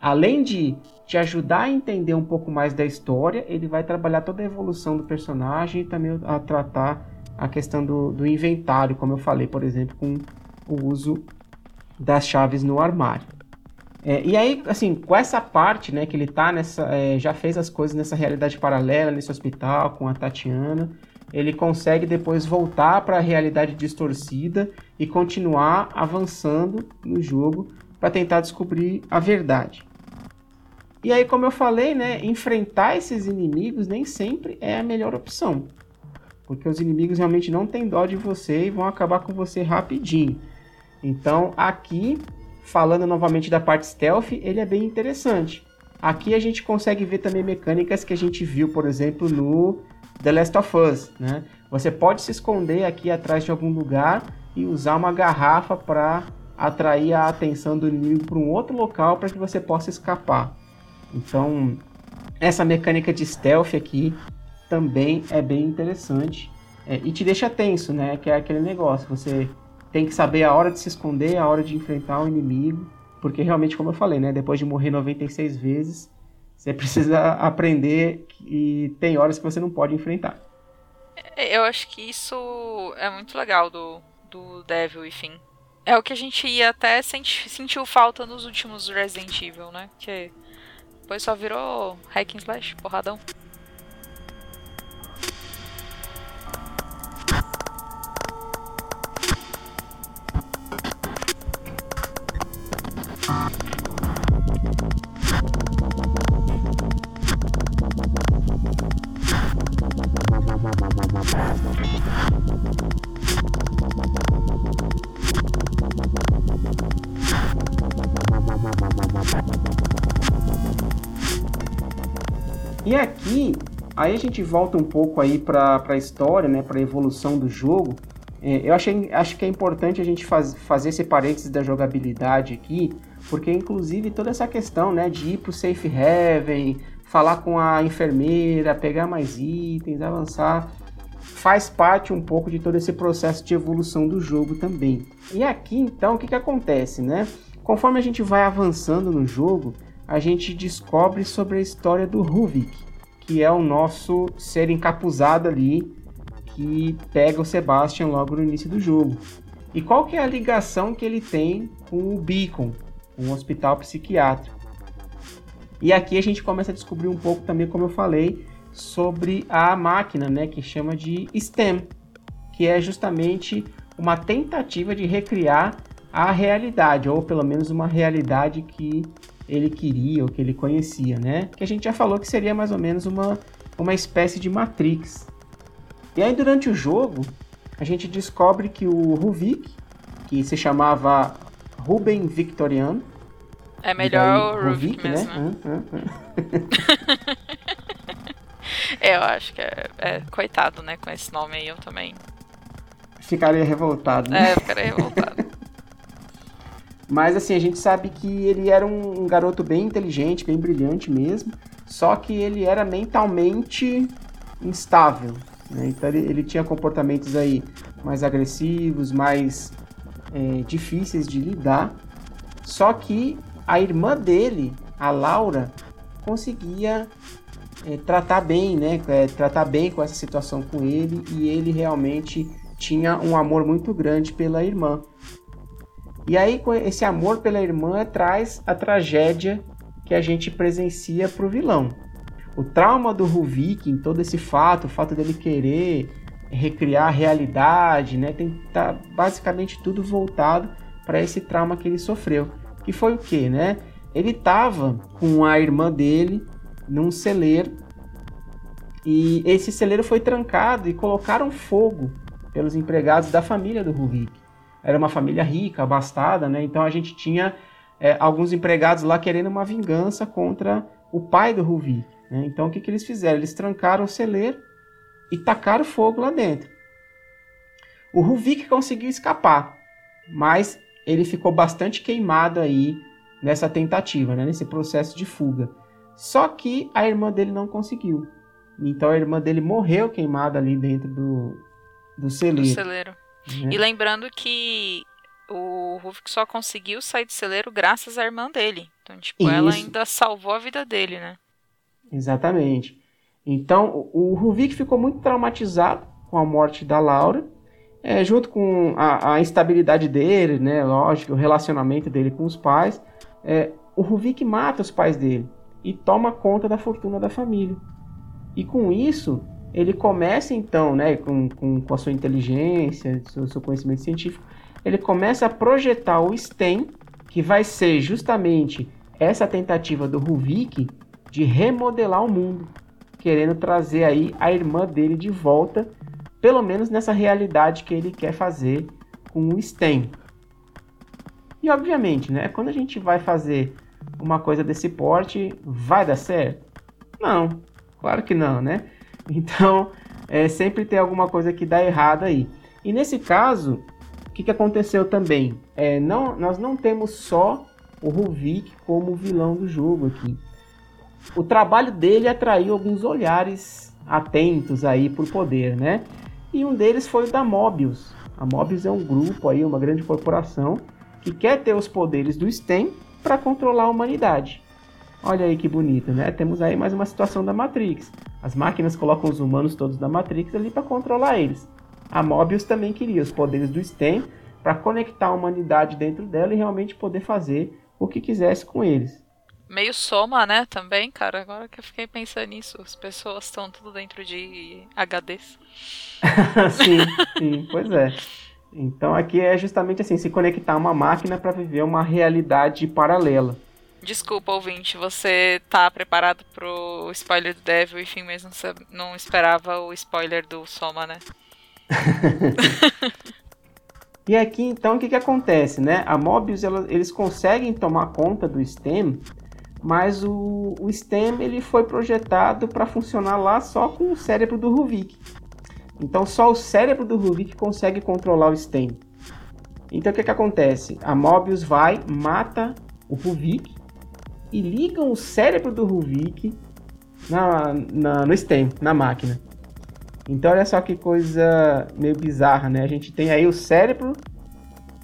Speaker 2: Além de te ajudar a entender um pouco mais da história, ele vai trabalhar toda a evolução do personagem e também a tratar a questão do, do inventário, como eu falei, por exemplo, com o uso das chaves no armário. É, e aí, assim, com essa parte, né, que ele tá nessa. É, já fez as coisas nessa realidade paralela, nesse hospital, com a Tatiana, ele consegue depois voltar para a realidade distorcida e continuar avançando no jogo para tentar descobrir a verdade. E aí, como eu falei, né, enfrentar esses inimigos nem sempre é a melhor opção. Porque os inimigos realmente não têm dó de você e vão acabar com você rapidinho. Então, aqui falando novamente da parte stealth, ele é bem interessante. Aqui a gente consegue ver também mecânicas que a gente viu, por exemplo, no The Last of Us, né? Você pode se esconder aqui atrás de algum lugar e usar uma garrafa para atrair a atenção do inimigo para um outro local para que você possa escapar. Então, essa mecânica de stealth aqui também é bem interessante é, e te deixa tenso, né? Que é aquele negócio, você tem que saber a hora de se esconder, a hora de enfrentar o inimigo, porque realmente, como eu falei, né, depois de morrer 96 vezes, você precisa aprender e tem horas que você não pode enfrentar.
Speaker 1: Eu acho que isso é muito legal do, do Devil, enfim. É o que a gente ia até senti, sentiu falta nos últimos Resident Evil, né? Que Depois só virou hack and slash, porradão.
Speaker 2: E aí a gente volta um pouco aí para a história, né, para a evolução do jogo. É, eu achei, acho que é importante a gente faz, fazer esse parênteses da jogabilidade aqui, porque inclusive toda essa questão, né, de ir pro safe heaven, falar com a enfermeira, pegar mais itens, avançar, faz parte um pouco de todo esse processo de evolução do jogo também. E aqui então o que, que acontece, né? Conforme a gente vai avançando no jogo, a gente descobre sobre a história do Ruvik, que é o nosso ser encapuzado ali que pega o Sebastian logo no início do jogo. E qual que é a ligação que ele tem com o Beacon, um hospital psiquiátrico? E aqui a gente começa a descobrir um pouco também, como eu falei, sobre a máquina, né, que chama de STEM, que é justamente uma tentativa de recriar a realidade, ou pelo menos uma realidade que ele queria ou que ele conhecia, né? Que a gente já falou que seria mais ou menos uma, uma espécie de Matrix. E aí durante o jogo, a gente descobre que o Ruvik, que se chamava Ruben Victoriano,
Speaker 1: é melhor o Ruvik, Ruvik mesmo. Né? né? eu acho que é, é, coitado, né, com esse nome aí eu também.
Speaker 2: Ficaria revoltado,
Speaker 1: né? É, eu ficaria revoltado.
Speaker 2: Mas assim, a gente sabe que ele era um, garoto bem inteligente, bem brilhante mesmo, só que ele era mentalmente instável. Né? Então ele, ele, tinha comportamentos aí mais agressivos, mais é, difíceis de lidar. Só que a irmã dele, a Laura, conseguia é, tratar bem, né? É, tratar bem com essa situação com ele e ele realmente tinha um amor muito grande pela irmã. E aí, esse amor pela irmã traz a tragédia que a gente presencia para o vilão. O trauma do Ruvik em todo esse fato, o fato dele querer recriar a realidade, né, tem tá basicamente tudo voltado para esse trauma que ele sofreu. Que foi o que, né? Ele estava com a irmã dele num celeiro e esse celeiro foi trancado e colocaram fogo pelos empregados da família do Ruvik era uma família rica, abastada, né? Então a gente tinha é, alguns empregados lá querendo uma vingança contra o pai do Ruvi. Né? Então o que, que eles fizeram? Eles trancaram o celeiro e tacaram fogo lá dentro. O Ruvik conseguiu escapar, mas ele ficou bastante queimado aí nessa tentativa, né? nesse processo de fuga. Só que a irmã dele não conseguiu. Então a irmã dele morreu queimada ali dentro do, do celeiro. Do
Speaker 1: celeiro. Uhum. E lembrando que o Rufus só conseguiu sair do celeiro graças à irmã dele. Então, tipo, Isso. ela ainda salvou a vida dele, né?
Speaker 2: Exatamente. Então, o Ruvik ficou muito traumatizado com a morte da Laura, é, junto com a, a, instabilidade dele, né? Lógico, o relacionamento dele com os pais. É, o Ruvik mata os pais dele e toma conta da fortuna da família. E com isso, ele começa então, né, com, com, com a sua inteligência, seu, seu conhecimento científico, ele começa a projetar o STEM, que vai ser justamente essa tentativa do Ruvik de remodelar o mundo, querendo trazer aí a irmã dele de volta, pelo menos nessa realidade que ele quer fazer com o STEM. E obviamente, né, quando a gente vai fazer uma coisa desse porte, vai dar certo? Não, claro que não, né? Então, é, sempre tem alguma coisa que dá errado aí. E nesse caso, o que, que aconteceu também? É, não, nós não temos só o Ruvik como vilão do jogo aqui. O trabalho dele atraiu alguns olhares atentos aí por poder, né? E um deles foi o da Mobius. A Mobius é um grupo aí, uma grande corporação que quer ter os poderes do STEM para controlar a humanidade. Olha aí que bonito, né? Temos aí mais uma situação da Matrix. As máquinas colocam os humanos todos da Matrix ali para controlar eles. A Mobius também queria os poderes do STEM para conectar a humanidade dentro dela e realmente poder fazer o que quisesse com eles.
Speaker 1: Meio soma, né, também, cara. Agora que eu fiquei pensando nisso, as pessoas estão tudo dentro de HDs.
Speaker 2: sim, sim, pois é. Então aqui é justamente assim, se conectar uma máquina para viver uma realidade paralela.
Speaker 1: Desculpa, ouvinte, você tá preparado pro spoiler do Devil, enfim, mas não, não esperava o spoiler do Soma, né?
Speaker 2: e aqui então o que, que acontece, né? A Mobius ela, eles conseguem tomar conta do STEM, mas o, o STEM ele foi projetado para funcionar lá só com o cérebro do Ruvik. Então só o cérebro do Ruvik consegue controlar o STEM. Então o que, que acontece? A Mobius vai, mata o Ruvik e ligam o cérebro do Ruvik na, na, no STEM, na máquina. Então olha só que coisa meio bizarra, né? A gente tem aí o cérebro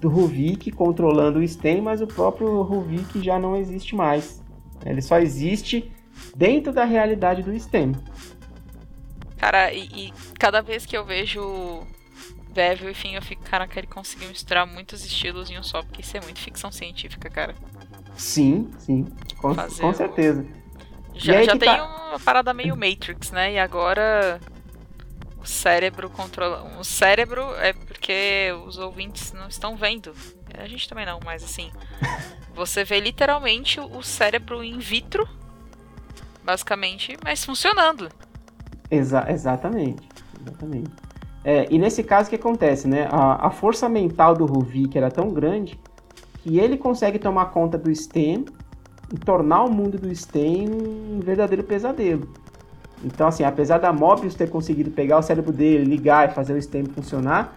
Speaker 2: do Ruvik controlando o STEM, mas o próprio Ruvik já não existe mais. Ele só existe dentro da realidade do STEM.
Speaker 1: Cara, e, e cada vez que eu vejo Devil, enfim, eu fico, caraca, ele conseguiu misturar muitos estilos em um só, porque isso é muito ficção científica, cara.
Speaker 2: Sim, sim. Com, com certeza.
Speaker 1: Já, já tem tá... uma parada meio Matrix, né? E agora o cérebro controla. O cérebro é porque os ouvintes não estão vendo. A gente também não, mas assim. Você vê literalmente o cérebro in vitro, basicamente, mas funcionando.
Speaker 2: Exa exatamente. Exatamente. É, e nesse caso, o que acontece, né? A, a força mental do Ruvik era tão grande que ele consegue tomar conta do STEM e tornar o mundo do STEM um verdadeiro pesadelo. Então, assim, apesar da Mobius ter conseguido pegar o cérebro dele, ligar e fazer o STEM funcionar,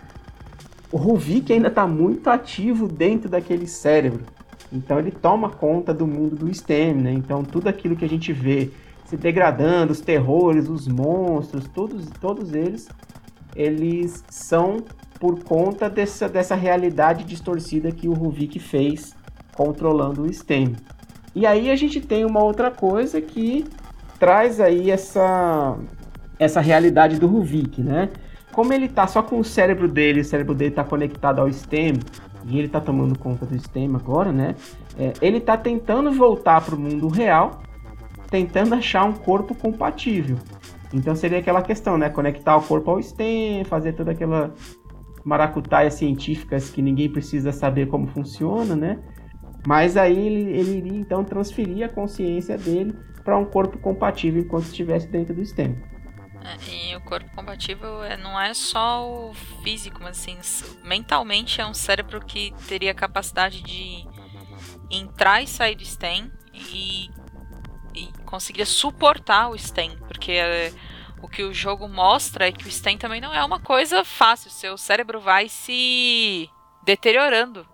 Speaker 2: o Ruvik ainda está muito ativo dentro daquele cérebro. Então ele toma conta do mundo do STEM, né? Então tudo aquilo que a gente vê se degradando, os terrores, os monstros, todos, todos eles, eles são por conta dessa, dessa realidade distorcida que o Ruvik fez controlando o STEM. E aí a gente tem uma outra coisa que traz aí essa, essa realidade do Ruvik, né? Como ele tá só com o cérebro dele, o cérebro dele tá conectado ao STEM, e ele tá tomando conta do STEM agora, né? É, ele tá tentando voltar para o mundo real, tentando achar um corpo compatível. Então seria aquela questão, né? Conectar o corpo ao STEM, fazer toda aquela maracutaias científicas que ninguém precisa saber como funciona, né? Mas aí ele, ele iria então transferir a consciência dele para um corpo compatível enquanto estivesse dentro do STEM.
Speaker 1: É, e o corpo compatível é, não é só o físico, mas assim, mentalmente é um cérebro que teria capacidade de entrar e sair do STEM e, e conseguiria suportar o STEM, porque é, o que o jogo mostra é que o STEM também não é uma coisa fácil. Seu cérebro vai se deteriorando.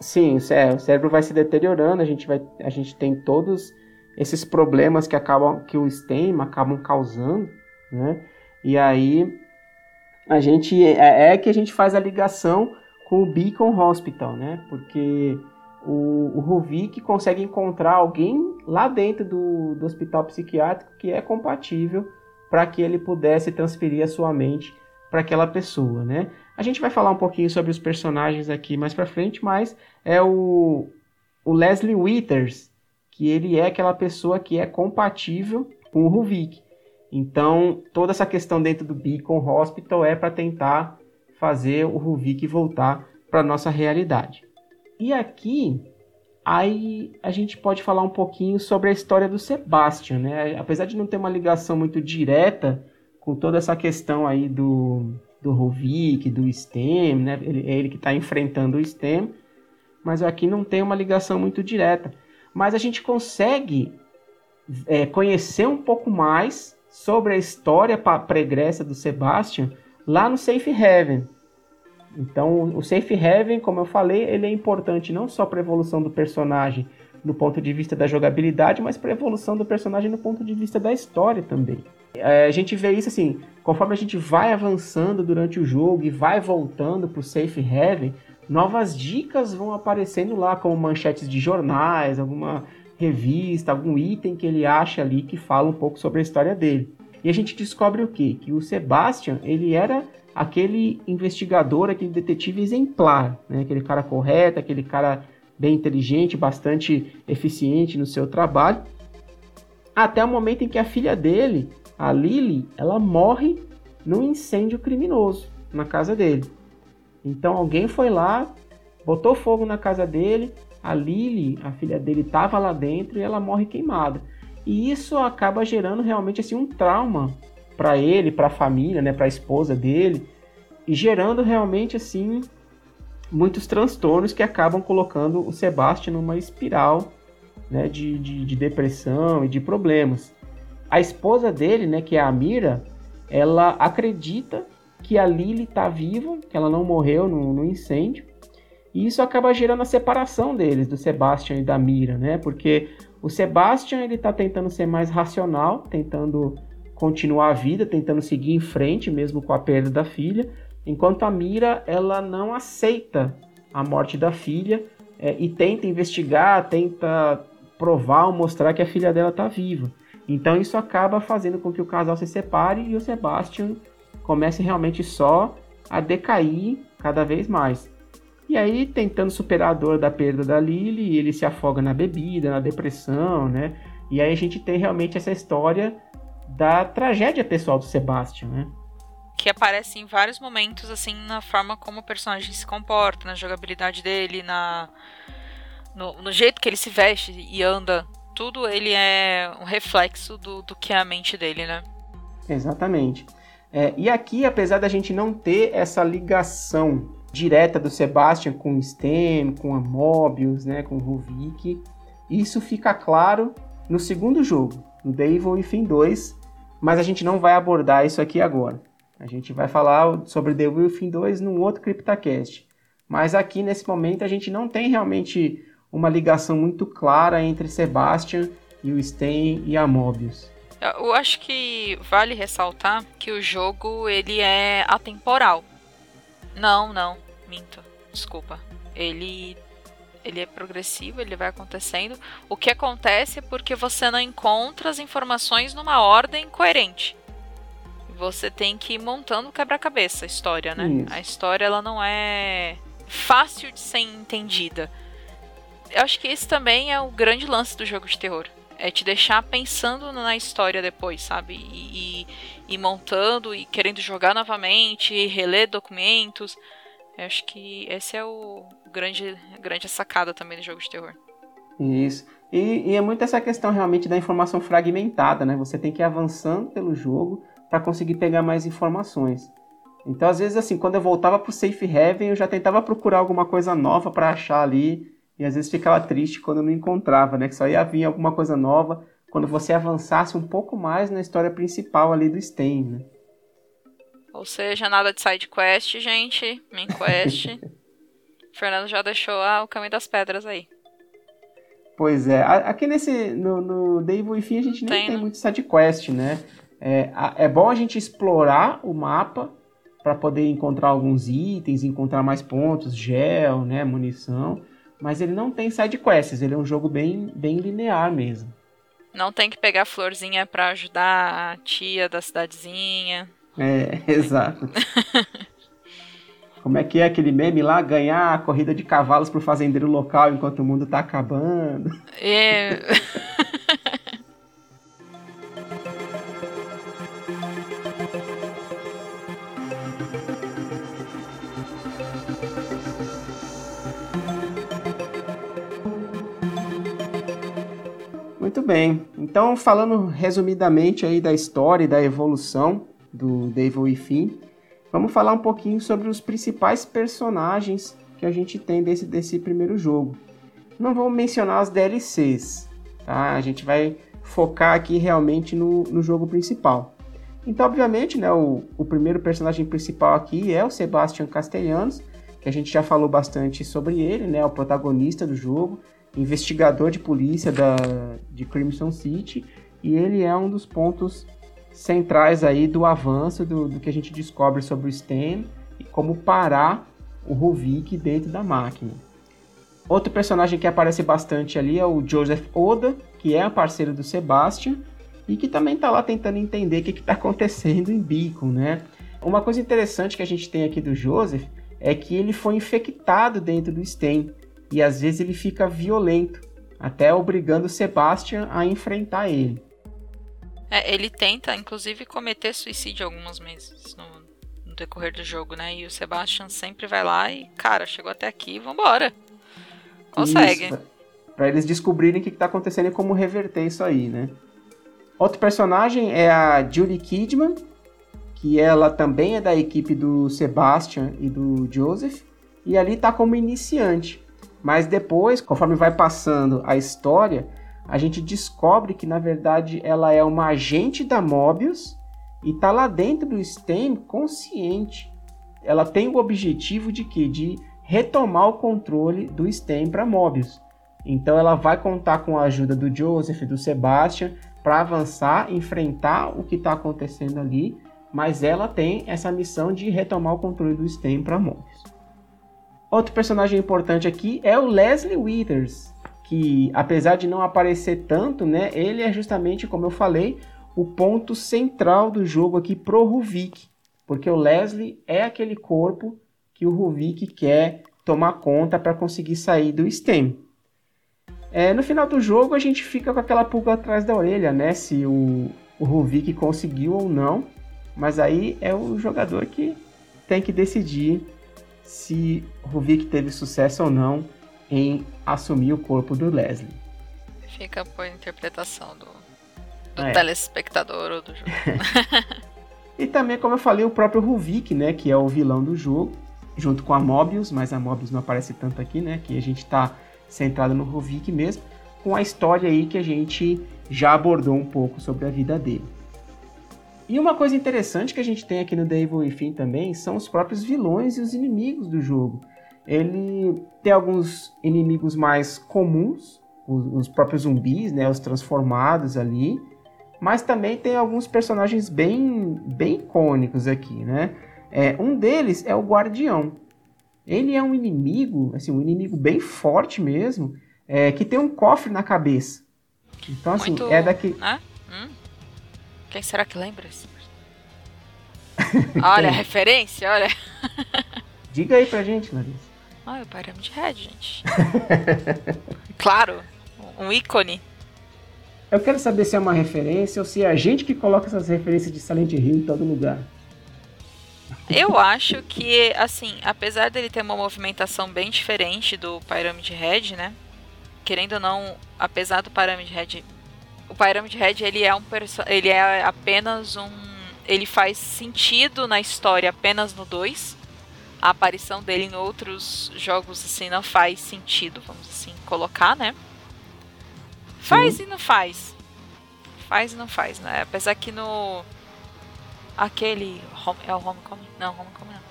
Speaker 2: Sim, o cérebro vai se deteriorando, a gente, vai, a gente tem todos esses problemas que acabam que o STEM acabam causando, né? E aí a gente é, é que a gente faz a ligação com o Beacon Hospital, né? Porque o, o consegue encontrar alguém lá dentro do, do hospital psiquiátrico que é compatível para que ele pudesse transferir a sua mente para aquela pessoa, né? A gente vai falar um pouquinho sobre os personagens aqui mais para frente, mas é o, o Leslie Withers, que ele é aquela pessoa que é compatível com o Ruvik. Então, toda essa questão dentro do Beacon Hospital é para tentar fazer o Ruvik voltar para nossa realidade. E aqui Aí a gente pode falar um pouquinho sobre a história do Sebastian, né? Apesar de não ter uma ligação muito direta com toda essa questão aí do, do Rovik, do STEM, né? Ele, é ele que está enfrentando o STEM, mas aqui não tem uma ligação muito direta. Mas a gente consegue é, conhecer um pouco mais sobre a história pregressa do Sebastian lá no Safe Heaven, então, o Safe Haven, como eu falei, ele é importante não só para a evolução do personagem do ponto de vista da jogabilidade, mas para a evolução do personagem do ponto de vista da história também. É, a gente vê isso assim, conforme a gente vai avançando durante o jogo e vai voltando para o Safe Haven, novas dicas vão aparecendo lá, como manchetes de jornais, alguma revista, algum item que ele acha ali que fala um pouco sobre a história dele. E a gente descobre o quê? Que o Sebastian, ele era aquele investigador, aquele detetive exemplar, né? aquele cara correto, aquele cara bem inteligente, bastante eficiente no seu trabalho. Até o momento em que a filha dele, a Lily, ela morre num incêndio criminoso na casa dele. Então alguém foi lá, botou fogo na casa dele, a Lily, a filha dele, estava lá dentro e ela morre queimada. E isso acaba gerando realmente assim um trauma para ele, para a família, né, para a esposa dele, e gerando realmente assim muitos transtornos que acabam colocando o Sebastian numa espiral né, de, de, de, depressão e de problemas. A esposa dele, né, que é a Mira, ela acredita que a Lily está viva, que ela não morreu no, no, incêndio, e isso acaba gerando a separação deles, do Sebastian e da Mira, né? Porque o Sebastian ele está tentando ser mais racional, tentando continuar a vida, tentando seguir em frente mesmo com a perda da filha, enquanto a Mira ela não aceita a morte da filha é, e tenta investigar, tenta provar ou mostrar que a filha dela está viva. Então isso acaba fazendo com que o casal se separe e o Sebastian comece realmente só a decair cada vez mais. E aí, tentando superar a dor da perda da Lily, ele se afoga na bebida, na depressão, né? E aí a gente tem realmente essa história da tragédia pessoal do Sebastian, né?
Speaker 1: Que aparece em vários momentos, assim, na forma como o personagem se comporta, na jogabilidade dele, na no, no jeito que ele se veste e anda. Tudo ele é um reflexo do, do que é a mente dele, né?
Speaker 2: Exatamente. É, e aqui, apesar da gente não ter essa ligação direta do Sebastian com o Stem, com a Mobius, né, com o Ruvik, isso fica claro no segundo jogo, no Devil Within 2, mas a gente não vai abordar isso aqui agora. A gente vai falar sobre The Within 2 num outro CryptaCast. Mas aqui nesse momento a gente não tem realmente uma ligação muito clara entre Sebastian e o Sten e a Mobius.
Speaker 1: Eu acho que vale ressaltar que o jogo ele é atemporal. Não, não, minto. Desculpa. Ele ele é progressivo, ele vai acontecendo. O que acontece é porque você não encontra as informações numa ordem coerente. Você tem que ir montando quebra-cabeça a história, né? Isso. A história ela não é fácil de ser entendida. Eu acho que esse também é o grande lance do jogo de terror. É te deixar pensando na história depois, sabe? E, e, e montando e querendo jogar novamente, reler documentos. Eu acho que esse é o grande, grande sacada também do jogo de terror.
Speaker 2: Isso. E, e, é muito essa questão realmente da informação fragmentada, né? Você tem que ir avançando pelo jogo para conseguir pegar mais informações. Então, às vezes, assim, quando eu voltava pro Safe Heaven, eu já tentava procurar alguma coisa nova para achar ali e às vezes ficava triste quando não encontrava, né? Que só ia vir alguma coisa nova quando você avançasse um pouco mais na história principal ali do Steam, né?
Speaker 1: Ou seja, nada de side quest, gente. Main quest. Fernando já deixou ah, o caminho das pedras aí.
Speaker 2: Pois é, aqui nesse no, no Devil Within a gente nem tem, tem né? muito side quest, né? É, é bom a gente explorar o mapa para poder encontrar alguns itens, encontrar mais pontos, gel, né, munição mas ele não tem side quests, ele é um jogo bem, bem linear mesmo.
Speaker 1: Não tem que pegar florzinha para ajudar a tia da cidadezinha.
Speaker 2: É, exato. Como é que é aquele meme lá? Ganhar a corrida de cavalos pro fazendeiro local enquanto o mundo tá acabando.
Speaker 1: É.
Speaker 2: bem. Então, falando resumidamente aí da história e da evolução do Devil Within, vamos falar um pouquinho sobre os principais personagens que a gente tem desse, desse primeiro jogo. Não vamos mencionar as DLCs, tá? A gente vai focar aqui realmente no, no jogo principal. Então, obviamente, né, o, o primeiro personagem principal aqui é o Sebastian Castellanos, que a gente já falou bastante sobre ele, né, o protagonista do jogo investigador de polícia da, de Crimson City, e ele é um dos pontos centrais aí do avanço do, do que a gente descobre sobre o Stan e como parar o Ruvik dentro da máquina. Outro personagem que aparece bastante ali é o Joseph Oda, que é parceiro do Sebastian e que também está lá tentando entender o que está acontecendo em Beacon, né? Uma coisa interessante que a gente tem aqui do Joseph é que ele foi infectado dentro do Sten e às vezes ele fica violento, até obrigando o Sebastian a enfrentar ele.
Speaker 1: É, ele tenta, inclusive, cometer suicídio algumas vezes no, no, decorrer do jogo, né? E o Sebastian sempre vai lá e, cara, chegou até aqui, vambora. Consegue. Isso,
Speaker 2: pra eles descobrirem o que, que tá acontecendo e como reverter isso aí, né? Outro personagem é a Julie Kidman, que ela também é da equipe do Sebastian e do Joseph, e ali tá como iniciante. Mas depois, conforme vai passando a história, a gente descobre que na verdade ela é uma agente da Mobius e tá lá dentro do STEM consciente. Ela tem o objetivo de que de retomar o controle do STEM para Mobius. Então ela vai contar com a ajuda do Joseph do Sebastian para avançar, enfrentar o que está acontecendo ali, mas ela tem essa missão de retomar o controle do STEM para Mobius. Outro personagem importante aqui é o Leslie Withers, que apesar de não aparecer tanto, né, ele é justamente, como eu falei, o ponto central do jogo aqui pro Ruvik, porque o Leslie é aquele corpo que o Ruvik quer tomar conta para conseguir sair do STEM. É, no final do jogo a gente fica com aquela pulga atrás da orelha, né, se o, o Ruvik conseguiu ou não, mas aí é o jogador que tem que decidir se Ruvik teve sucesso ou não em assumir o corpo do Leslie.
Speaker 1: Fica por interpretação do, do é. telespectador ou do jogo.
Speaker 2: e também, como eu falei, o próprio Ruvik, né, que é o vilão do jogo, junto com a Mobius, mas a Mobius não aparece tanto aqui, né, que a gente está centrado no Ruvik mesmo, com a história aí que a gente já abordou um pouco sobre a vida dele. E uma coisa interessante que a gente tem aqui no The Evil Within também são os próprios vilões e os inimigos do jogo. Ele tem alguns inimigos mais comuns, os, os próprios zumbis, né, os transformados ali, mas também tem alguns personagens bem, bem icônicos aqui, né? É, um deles é o Guardião. Ele é um inimigo, assim, um inimigo bem forte mesmo, é, que tem um cofre na cabeça. Então, assim, Muito... é daqui.
Speaker 1: Ah? Hum? Quem será que lembra? olha, a referência, olha.
Speaker 2: Diga aí pra gente, Larissa.
Speaker 1: Ah, o Pyramid Head, gente. claro, um ícone.
Speaker 2: Eu quero saber se é uma referência ou se é a gente que coloca essas referências de Silent Hill em todo lugar.
Speaker 1: Eu acho que, assim, apesar dele ter uma movimentação bem diferente do Pyramid Head, né? Querendo ou não, apesar do Pyramid Head, o Pyramid Head ele é um ele é apenas um, ele faz sentido na história apenas no 2 a aparição dele em outros jogos assim não faz sentido, vamos assim colocar, né? Faz Sim. e não faz. Faz e não faz, né? Apesar que no aquele home, é o Homecoming, não, Homecoming não.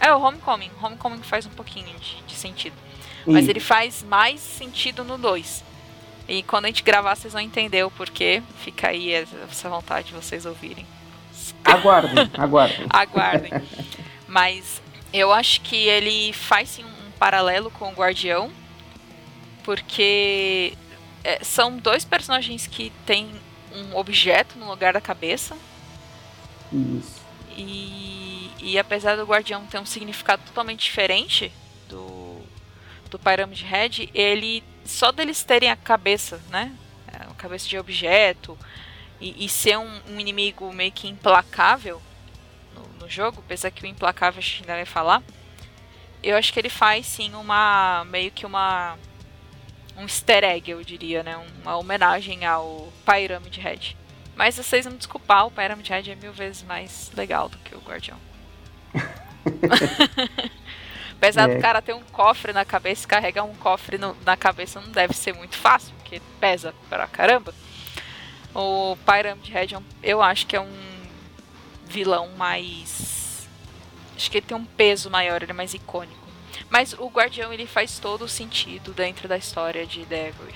Speaker 1: É o Homecoming, Homecoming faz um pouquinho de, de sentido. Sim. Mas ele faz mais sentido no 2. E quando a gente gravar, vocês vão entender o porquê. Fica aí essa vontade de vocês ouvirem.
Speaker 2: Aguardem, aguardem.
Speaker 1: aguardem. Mas eu acho que ele faz sim um paralelo com o Guardião, porque é, são dois personagens que têm um objeto no lugar da cabeça.
Speaker 2: Isso.
Speaker 1: E, e apesar do Guardião ter um significado totalmente diferente do, do Pyramid Head, ele só deles terem a cabeça, né? A cabeça de objeto e, e ser um, um inimigo meio que implacável jogo, apesar que o implacável a gente ainda vai falar, eu acho que ele faz sim uma. meio que uma. um easter egg, eu diria, né? Uma homenagem ao Pyramid Head. Mas vocês vão desculpar, o Pyramid Head é mil vezes mais legal do que o Guardião. Apesar é. do cara ter um cofre na cabeça, carregar um cofre no, na cabeça não deve ser muito fácil, porque pesa pra caramba. O Pyramid Head, é eu acho que é um vilão mais. Acho que ele tem um peso maior, ele é mais icônico. Mas o Guardião ele faz todo o sentido dentro da história de Devil.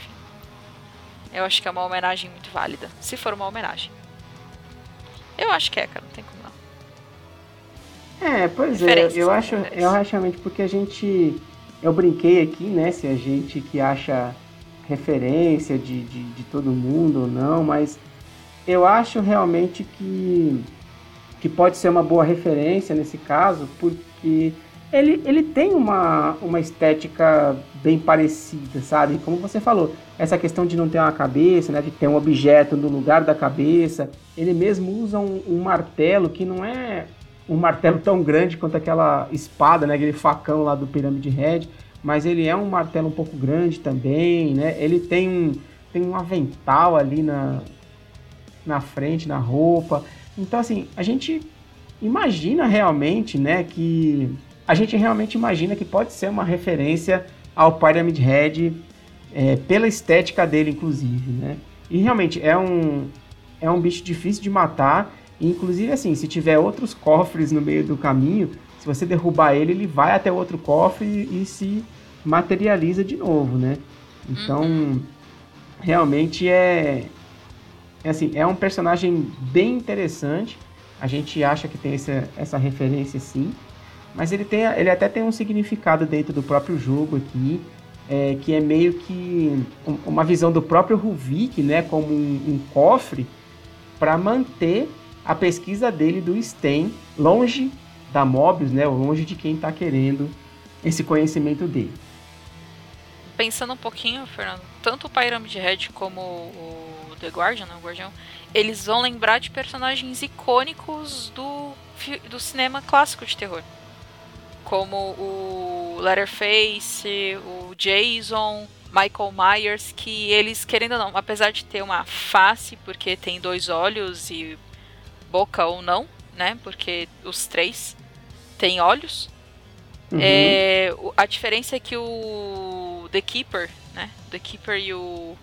Speaker 1: Eu acho que é uma homenagem muito válida. Se for uma homenagem. Eu acho que é, cara, não tem como.
Speaker 2: É, pois é, eu acho, eu acho realmente porque a gente. Eu brinquei aqui, né? Se a gente que acha referência de, de, de todo mundo ou não, mas eu acho realmente que que pode ser uma boa referência nesse caso, porque ele, ele tem uma, uma estética bem parecida, sabe? Como você falou, essa questão de não ter uma cabeça, né? De ter um objeto no lugar da cabeça. Ele mesmo usa um, um martelo que não é um martelo tão grande quanto aquela espada, né? Aquele facão lá do Pirâmide Red. Mas ele é um martelo um pouco grande também, né? Ele tem um, tem um avental ali na, na frente, na roupa. Então, assim, a gente imagina realmente, né, que a gente realmente imagina que pode ser uma referência ao Pyramid Head é, pela estética dele, inclusive, né? E realmente é um é um bicho difícil de matar. Inclusive, assim, se tiver outros cofres no meio do caminho, se você derrubar ele, ele vai até outro cofre e, e se materializa de novo, né? Então, uhum. realmente é, é assim, é um personagem bem interessante. A gente acha que tem essa, essa referência sim, mas ele, tem, ele até tem um significado dentro do próprio jogo aqui, é, que é meio que uma visão do próprio Ruvik, né, como um, um cofre para manter a pesquisa dele do STEM longe da Mobius, né, longe de quem está querendo esse conhecimento dele.
Speaker 1: Pensando um pouquinho, Fernando, tanto o Pyramid Head como o The Guardian, né, o Guardião, eles vão lembrar de personagens icônicos do, do cinema clássico de terror. Como o Letterface, o Jason, Michael Myers, que eles, querendo ou não, apesar de ter uma face, porque tem dois olhos e boca ou não, né? Porque os três têm olhos. Uhum. É, a diferença é que o The Keeper, né? The Keeper e o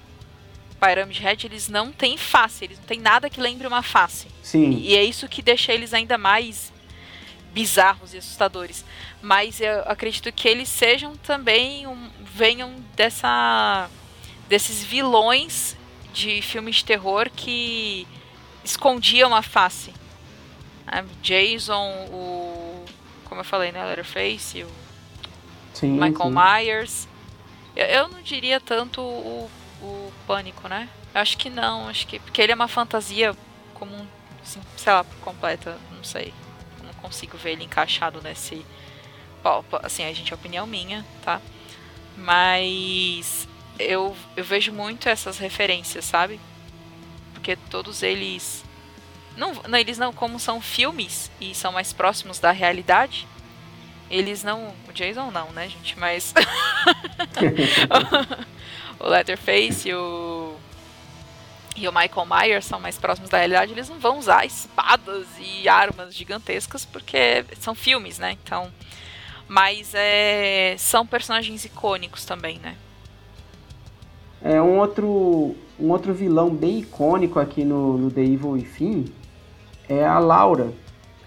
Speaker 1: Pyramid Head, eles não têm face, eles não têm nada que lembre uma face.
Speaker 2: Sim.
Speaker 1: E, e é isso que deixa eles ainda mais bizarros e assustadores. Mas eu acredito que eles sejam também um, venham dessa desses vilões de filmes de terror que escondiam a face. Né? Jason, o como eu falei, né, Leatherface, o sim, Michael sim. Myers. Eu, eu não diria tanto o o Pânico, né? Eu acho que não, acho que. Porque ele é uma fantasia como assim, sei lá, completa, não sei. Não consigo ver ele encaixado nesse. Assim, a gente, é opinião minha, tá? Mas eu, eu vejo muito essas referências, sabe? Porque todos eles. Não, não, eles não, como são filmes e são mais próximos da realidade, eles não. O Jason não, né, gente? Mas. o Leatherface e o, e o Michael Myers são mais próximos da realidade, eles não vão usar espadas e armas gigantescas porque são filmes, né? Então, mas é, são personagens icônicos também, né?
Speaker 2: É um outro um outro vilão bem icônico aqui no, no The Evil Within é a Laura,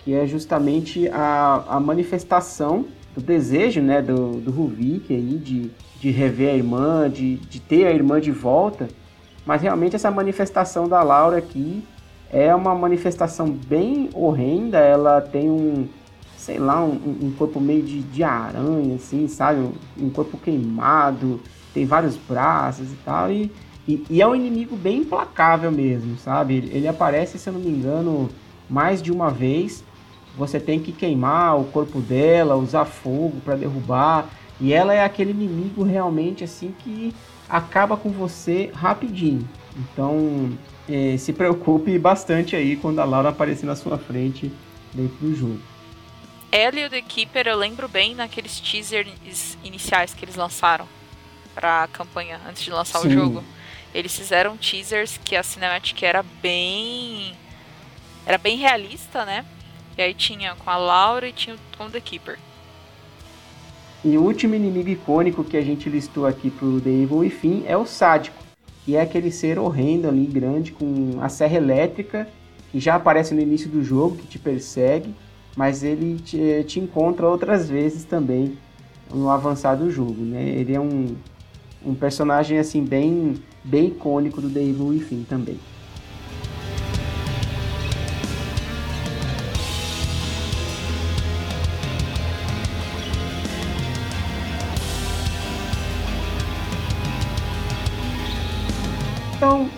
Speaker 2: que é justamente a, a manifestação do desejo, né, do, do Ruvik aí de de rever a irmã, de, de ter a irmã de volta, mas realmente essa manifestação da Laura aqui é uma manifestação bem horrenda, ela tem um, sei lá, um, um corpo meio de, de aranha, assim, sabe? Um, um, corpo queimado, tem vários braços e tal, e, e, e, é um inimigo bem implacável mesmo, sabe? Ele aparece, se eu não me engano, mais de uma vez. Você tem que queimar o corpo dela, usar fogo para derrubar. E ela é aquele inimigo realmente assim que acaba com você rapidinho. Então é, se preocupe bastante aí quando a Laura aparecer na sua frente dentro do jogo.
Speaker 1: Ela e o The Keeper eu lembro bem naqueles teasers iniciais que eles lançaram para a campanha antes de lançar Sim. o jogo. Eles fizeram teasers que a cinematic era bem era bem realista, né? E aí tinha com a Laura e tinha com o The Keeper.
Speaker 2: E o último inimigo icônico que a gente listou aqui pro The Evil Within é o Sádico, que é aquele ser horrendo ali, grande, com a serra elétrica, que já aparece no início do jogo, que te persegue, mas ele te, te encontra outras vezes também no avançar do jogo, né? Ele é um, um personagem, assim, bem, bem icônico do The Evil Within também. Então,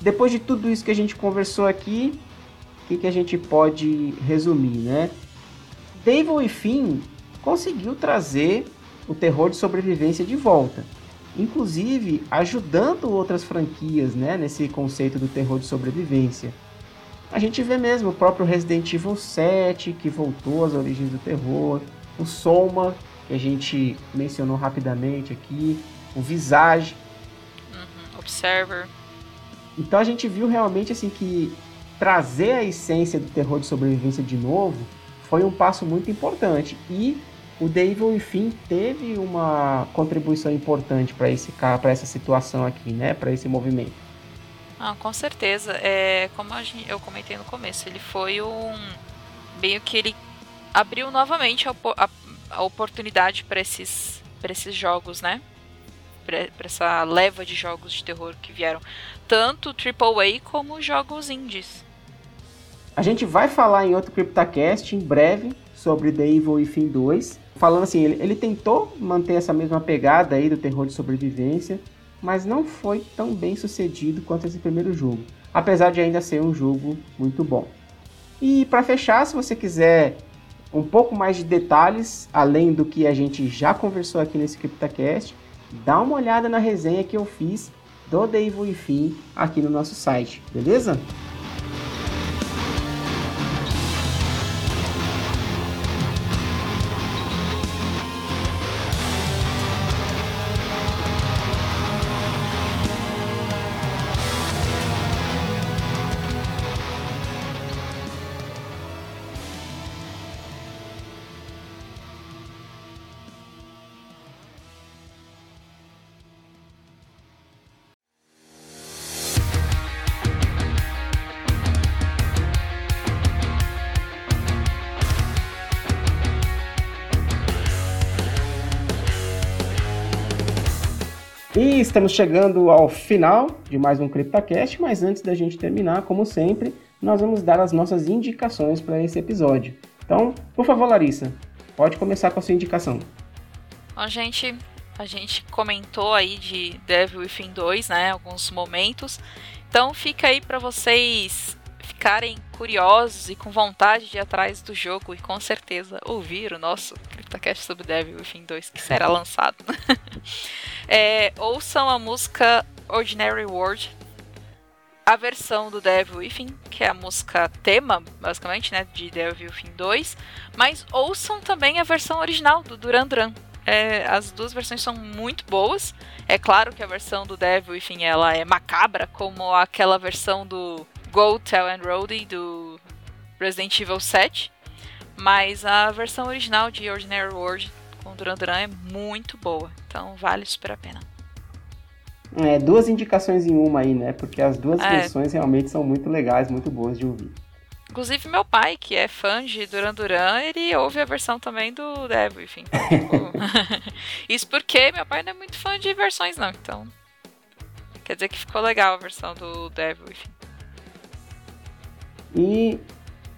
Speaker 2: depois de tudo isso que a gente conversou aqui, o que, que a gente pode resumir, né? Devil e Finn conseguiu trazer o terror de sobrevivência de volta. Inclusive ajudando outras franquias né, nesse conceito do terror de sobrevivência. A gente vê mesmo o próprio Resident Evil 7, que voltou às origens do terror, o Soma, que a gente mencionou rapidamente aqui, o Visage.
Speaker 1: Uhum, Observer.
Speaker 2: Então a gente viu realmente assim que trazer a essência do terror de sobrevivência de novo foi um passo muito importante. E o The Evil Within teve uma contribuição importante para esse para essa situação aqui, né, para esse movimento.
Speaker 1: Ah, com certeza. É, como eu comentei no começo, ele foi um meio que ele abriu novamente a, a, a oportunidade para esses para esses jogos, né? Para essa leva de jogos de terror que vieram, tanto AAA como jogos indies.
Speaker 2: A gente vai falar em outro CryptoCast em breve sobre The Evil Within 2. Falando assim, ele, ele tentou manter essa mesma pegada aí do terror de sobrevivência, mas não foi tão bem sucedido quanto esse primeiro jogo, apesar de ainda ser um jogo muito bom. E para fechar, se você quiser um pouco mais de detalhes, além do que a gente já conversou aqui nesse CryptoCast, dá uma olhada na resenha que eu fiz do The Evil aqui no nosso site, beleza? Estamos chegando ao final de mais um CryptoCast, mas antes da gente terminar, como sempre, nós vamos dar as nossas indicações para esse episódio. Então, por favor, Larissa, pode começar com a sua indicação.
Speaker 1: Bom, gente, a gente comentou aí de Devil Within 2, né, alguns momentos. Então, fica aí para vocês ficarem curiosos e com vontade de ir atrás do jogo e com certeza ouvir o nosso CryptoCast sobre Devil Within 2 que será lançado. é, ouçam a música Ordinary World, a versão do Devil Within, que é a música tema, basicamente, né, de Devil Within 2, mas ouçam também a versão original do Duran Duran. É, as duas versões são muito boas. É claro que a versão do Devil Within ela é macabra, como aquela versão do Go Tell and Roadie do Resident Evil 7, mas a versão original de Ordinary World com Duran Duran é muito boa, então vale super a pena.
Speaker 2: É, duas indicações em uma aí, né? Porque as duas é. versões realmente são muito legais, muito boas de ouvir.
Speaker 1: Inclusive meu pai, que é fã de Duran Duran, ele ouve a versão também do Devil, enfim. Tipo... Isso porque meu pai não é muito fã de versões não, então... Quer dizer que ficou legal a versão do Devil, enfim.
Speaker 2: E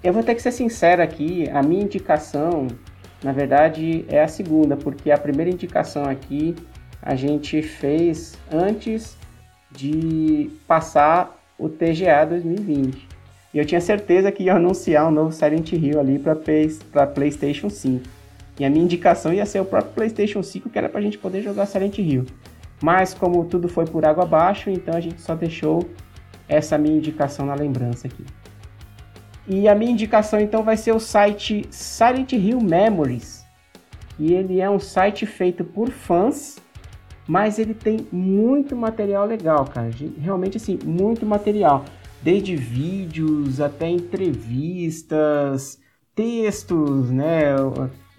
Speaker 2: eu vou ter que ser sincero aqui, a minha indicação, na verdade, é a segunda, porque a primeira indicação aqui a gente fez antes de passar o TGA 2020. E eu tinha certeza que ia anunciar um novo Silent Hill ali para PlayStation 5. E a minha indicação ia ser o próprio PlayStation 5, que era para a gente poder jogar Silent Hill. Mas como tudo foi por água abaixo, então a gente só deixou essa minha indicação na lembrança aqui. E a minha indicação então vai ser o site Silent Hill Memories. E ele é um site feito por fãs, mas ele tem muito material legal, cara. Realmente assim, muito material. Desde vídeos até entrevistas, textos, né?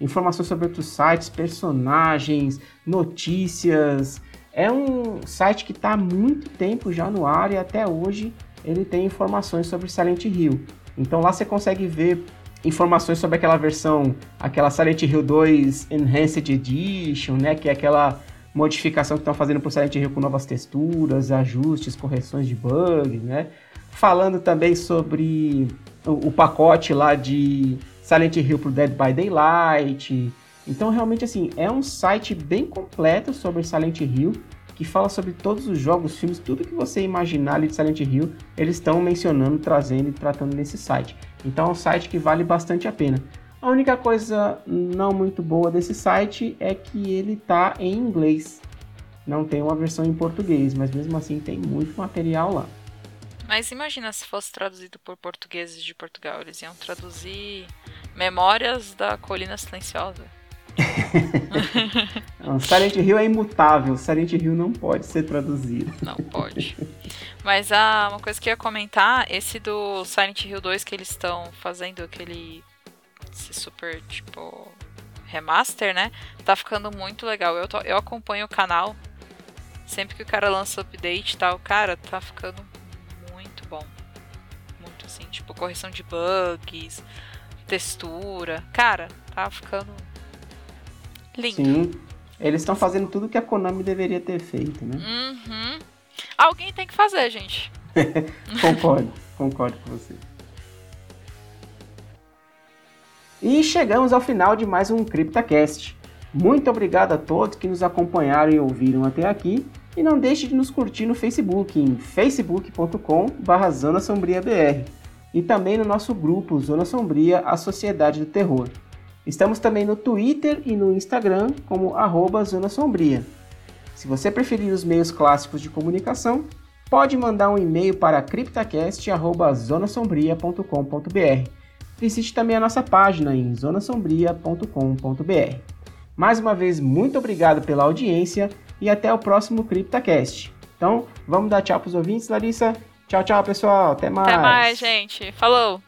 Speaker 2: Informações sobre outros sites, personagens, notícias. É um site que está há muito tempo já no ar e até hoje ele tem informações sobre Silent Hill. Então lá você consegue ver informações sobre aquela versão, aquela Silent Hill 2 Enhanced Edition, né, que é aquela modificação que estão fazendo para o Silent Hill com novas texturas, ajustes, correções de bugs, né? Falando também sobre o, o pacote lá de Silent Hill para Dead by Daylight. Então realmente assim, é um site bem completo sobre Silent Hill que fala sobre todos os jogos, filmes, tudo que você imaginar ali de Silent Hill, eles estão mencionando, trazendo e tratando nesse site. Então é um site que vale bastante a pena. A única coisa não muito boa desse site é que ele tá em inglês. Não tem uma versão em português, mas mesmo assim tem muito material lá.
Speaker 1: Mas imagina se fosse traduzido por portugueses de Portugal. Eles iam traduzir Memórias da Colina Silenciosa.
Speaker 2: Silent Hill é imutável. Silent Hill não pode ser traduzido.
Speaker 1: Não pode. Mas ah, uma coisa que eu ia comentar, esse do Silent Hill 2 que eles estão fazendo, aquele esse super, tipo, remaster, né? Tá ficando muito legal. Eu, tô, eu acompanho o canal. Sempre que o cara lança update e tal, cara, tá ficando muito bom. Muito assim, tipo, correção de bugs, textura. Cara, tá ficando lindo.
Speaker 2: Sim. Eles estão fazendo tudo que a Konami deveria ter feito, né?
Speaker 1: Uhum. Alguém tem que fazer, gente.
Speaker 2: concordo, concordo com você. E chegamos ao final de mais um CryptaCast. Muito obrigado a todos que nos acompanharam e ouviram até aqui. E não deixe de nos curtir no Facebook, em facebook.com.br Zona Sombria BR. E também no nosso grupo Zona Sombria, a Sociedade do Terror. Estamos também no Twitter e no Instagram como arroba Zona Sombria. Se você preferir os meios clássicos de comunicação, pode mandar um e-mail para criptacast.zonasombria.com.br Visite também a nossa página em zonasombria.com.br. Mais uma vez, muito obrigado pela audiência e até o próximo CryptaCast. Então, vamos dar tchau para os ouvintes, Larissa. Tchau, tchau, pessoal. Até mais.
Speaker 1: Até mais, gente. Falou.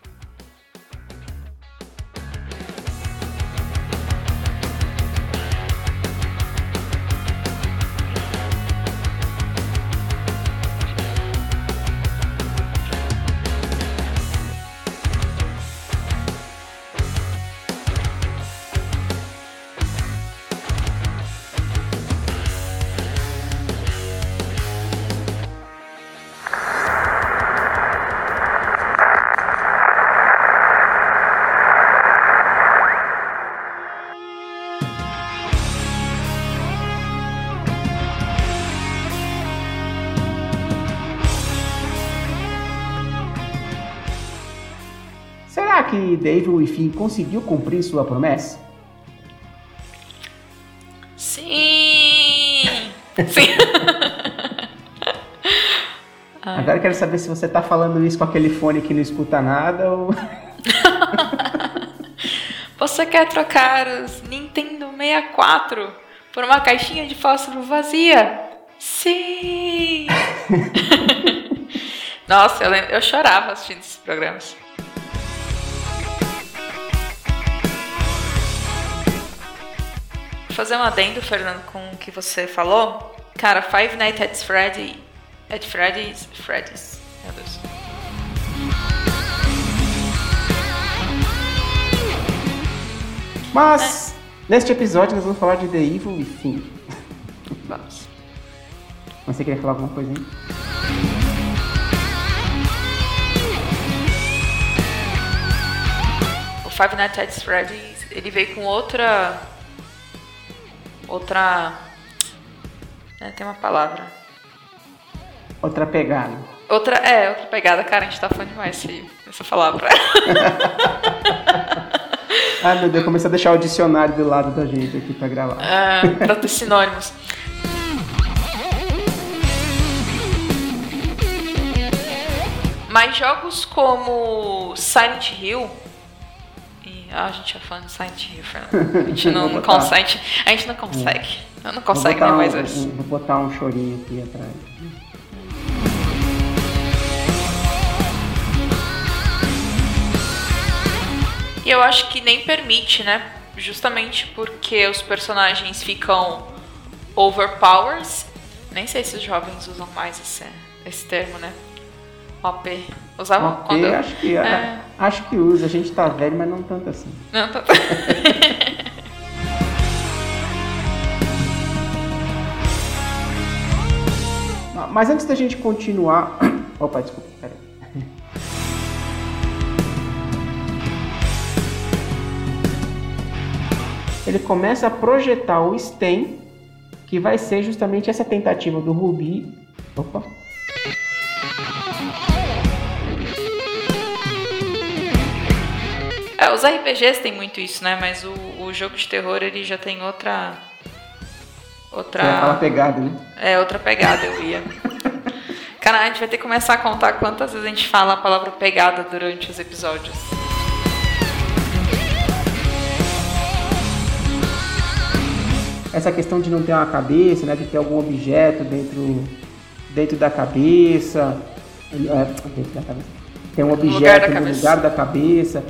Speaker 2: David enfim conseguiu cumprir sua promessa?
Speaker 1: Sim! Sim!
Speaker 2: Agora eu quero saber se você tá falando isso com aquele fone que não escuta nada ou.
Speaker 1: você quer trocar os Nintendo 64 por uma caixinha de fósforo vazia? Sim! Nossa, eu, eu chorava assistindo esses programas. Fazer um adendo, Fernando, com o que você falou. Cara, Five Nights at Freddy. At Freddy's. Freddy's. Meu Deus.
Speaker 2: Mas, é. neste episódio, nós vamos falar de The Evil Within.
Speaker 1: Vamos.
Speaker 2: Você queria falar alguma coisa aí?
Speaker 1: O Five Nights at Freddy's, ele veio com outra outra. É, tem uma palavra.
Speaker 2: Outra pegada.
Speaker 1: Outra, é, outra pegada. Cara, a gente tá falando demais esse, essa palavra.
Speaker 2: Ai meu Deus, comecei a deixar o dicionário do lado da gente aqui pra gravar.
Speaker 1: É, pra ter sinônimos. Mas jogos como Silent Hill ah, a gente é fã de Silent Hill, Fernando. A gente não, consegue. A gente não consegue. Eu não consegue nem mais
Speaker 2: isso. Vou botar um chorinho aqui atrás.
Speaker 1: E eu acho que nem permite, né? Justamente porque os personagens ficam overpowers. Nem sei se os jovens usam mais esse, esse termo, né? OP. Usava
Speaker 2: OP, quando acho que, é... acho que usa. A gente tá velho, mas não tanto assim.
Speaker 1: Não tanto.
Speaker 2: mas antes da gente continuar... Opa, desculpa, peraí. Ele começa a projetar o stem, que vai ser justamente essa tentativa do Ruby... Opa,
Speaker 1: É, os RPGs tem muito isso, né? Mas o, o jogo de terror ele já tem outra. Outra.
Speaker 2: Você fala pegada, né?
Speaker 1: É, outra pegada eu ia. Cara, a gente vai ter que começar a contar quantas vezes a gente fala a palavra pegada durante os episódios.
Speaker 2: Essa questão de não ter uma cabeça, né? De ter algum objeto dentro, dentro da cabeça. É, dentro da cabeça. Tem um objeto no lugar cabeça. Lugar da cabeça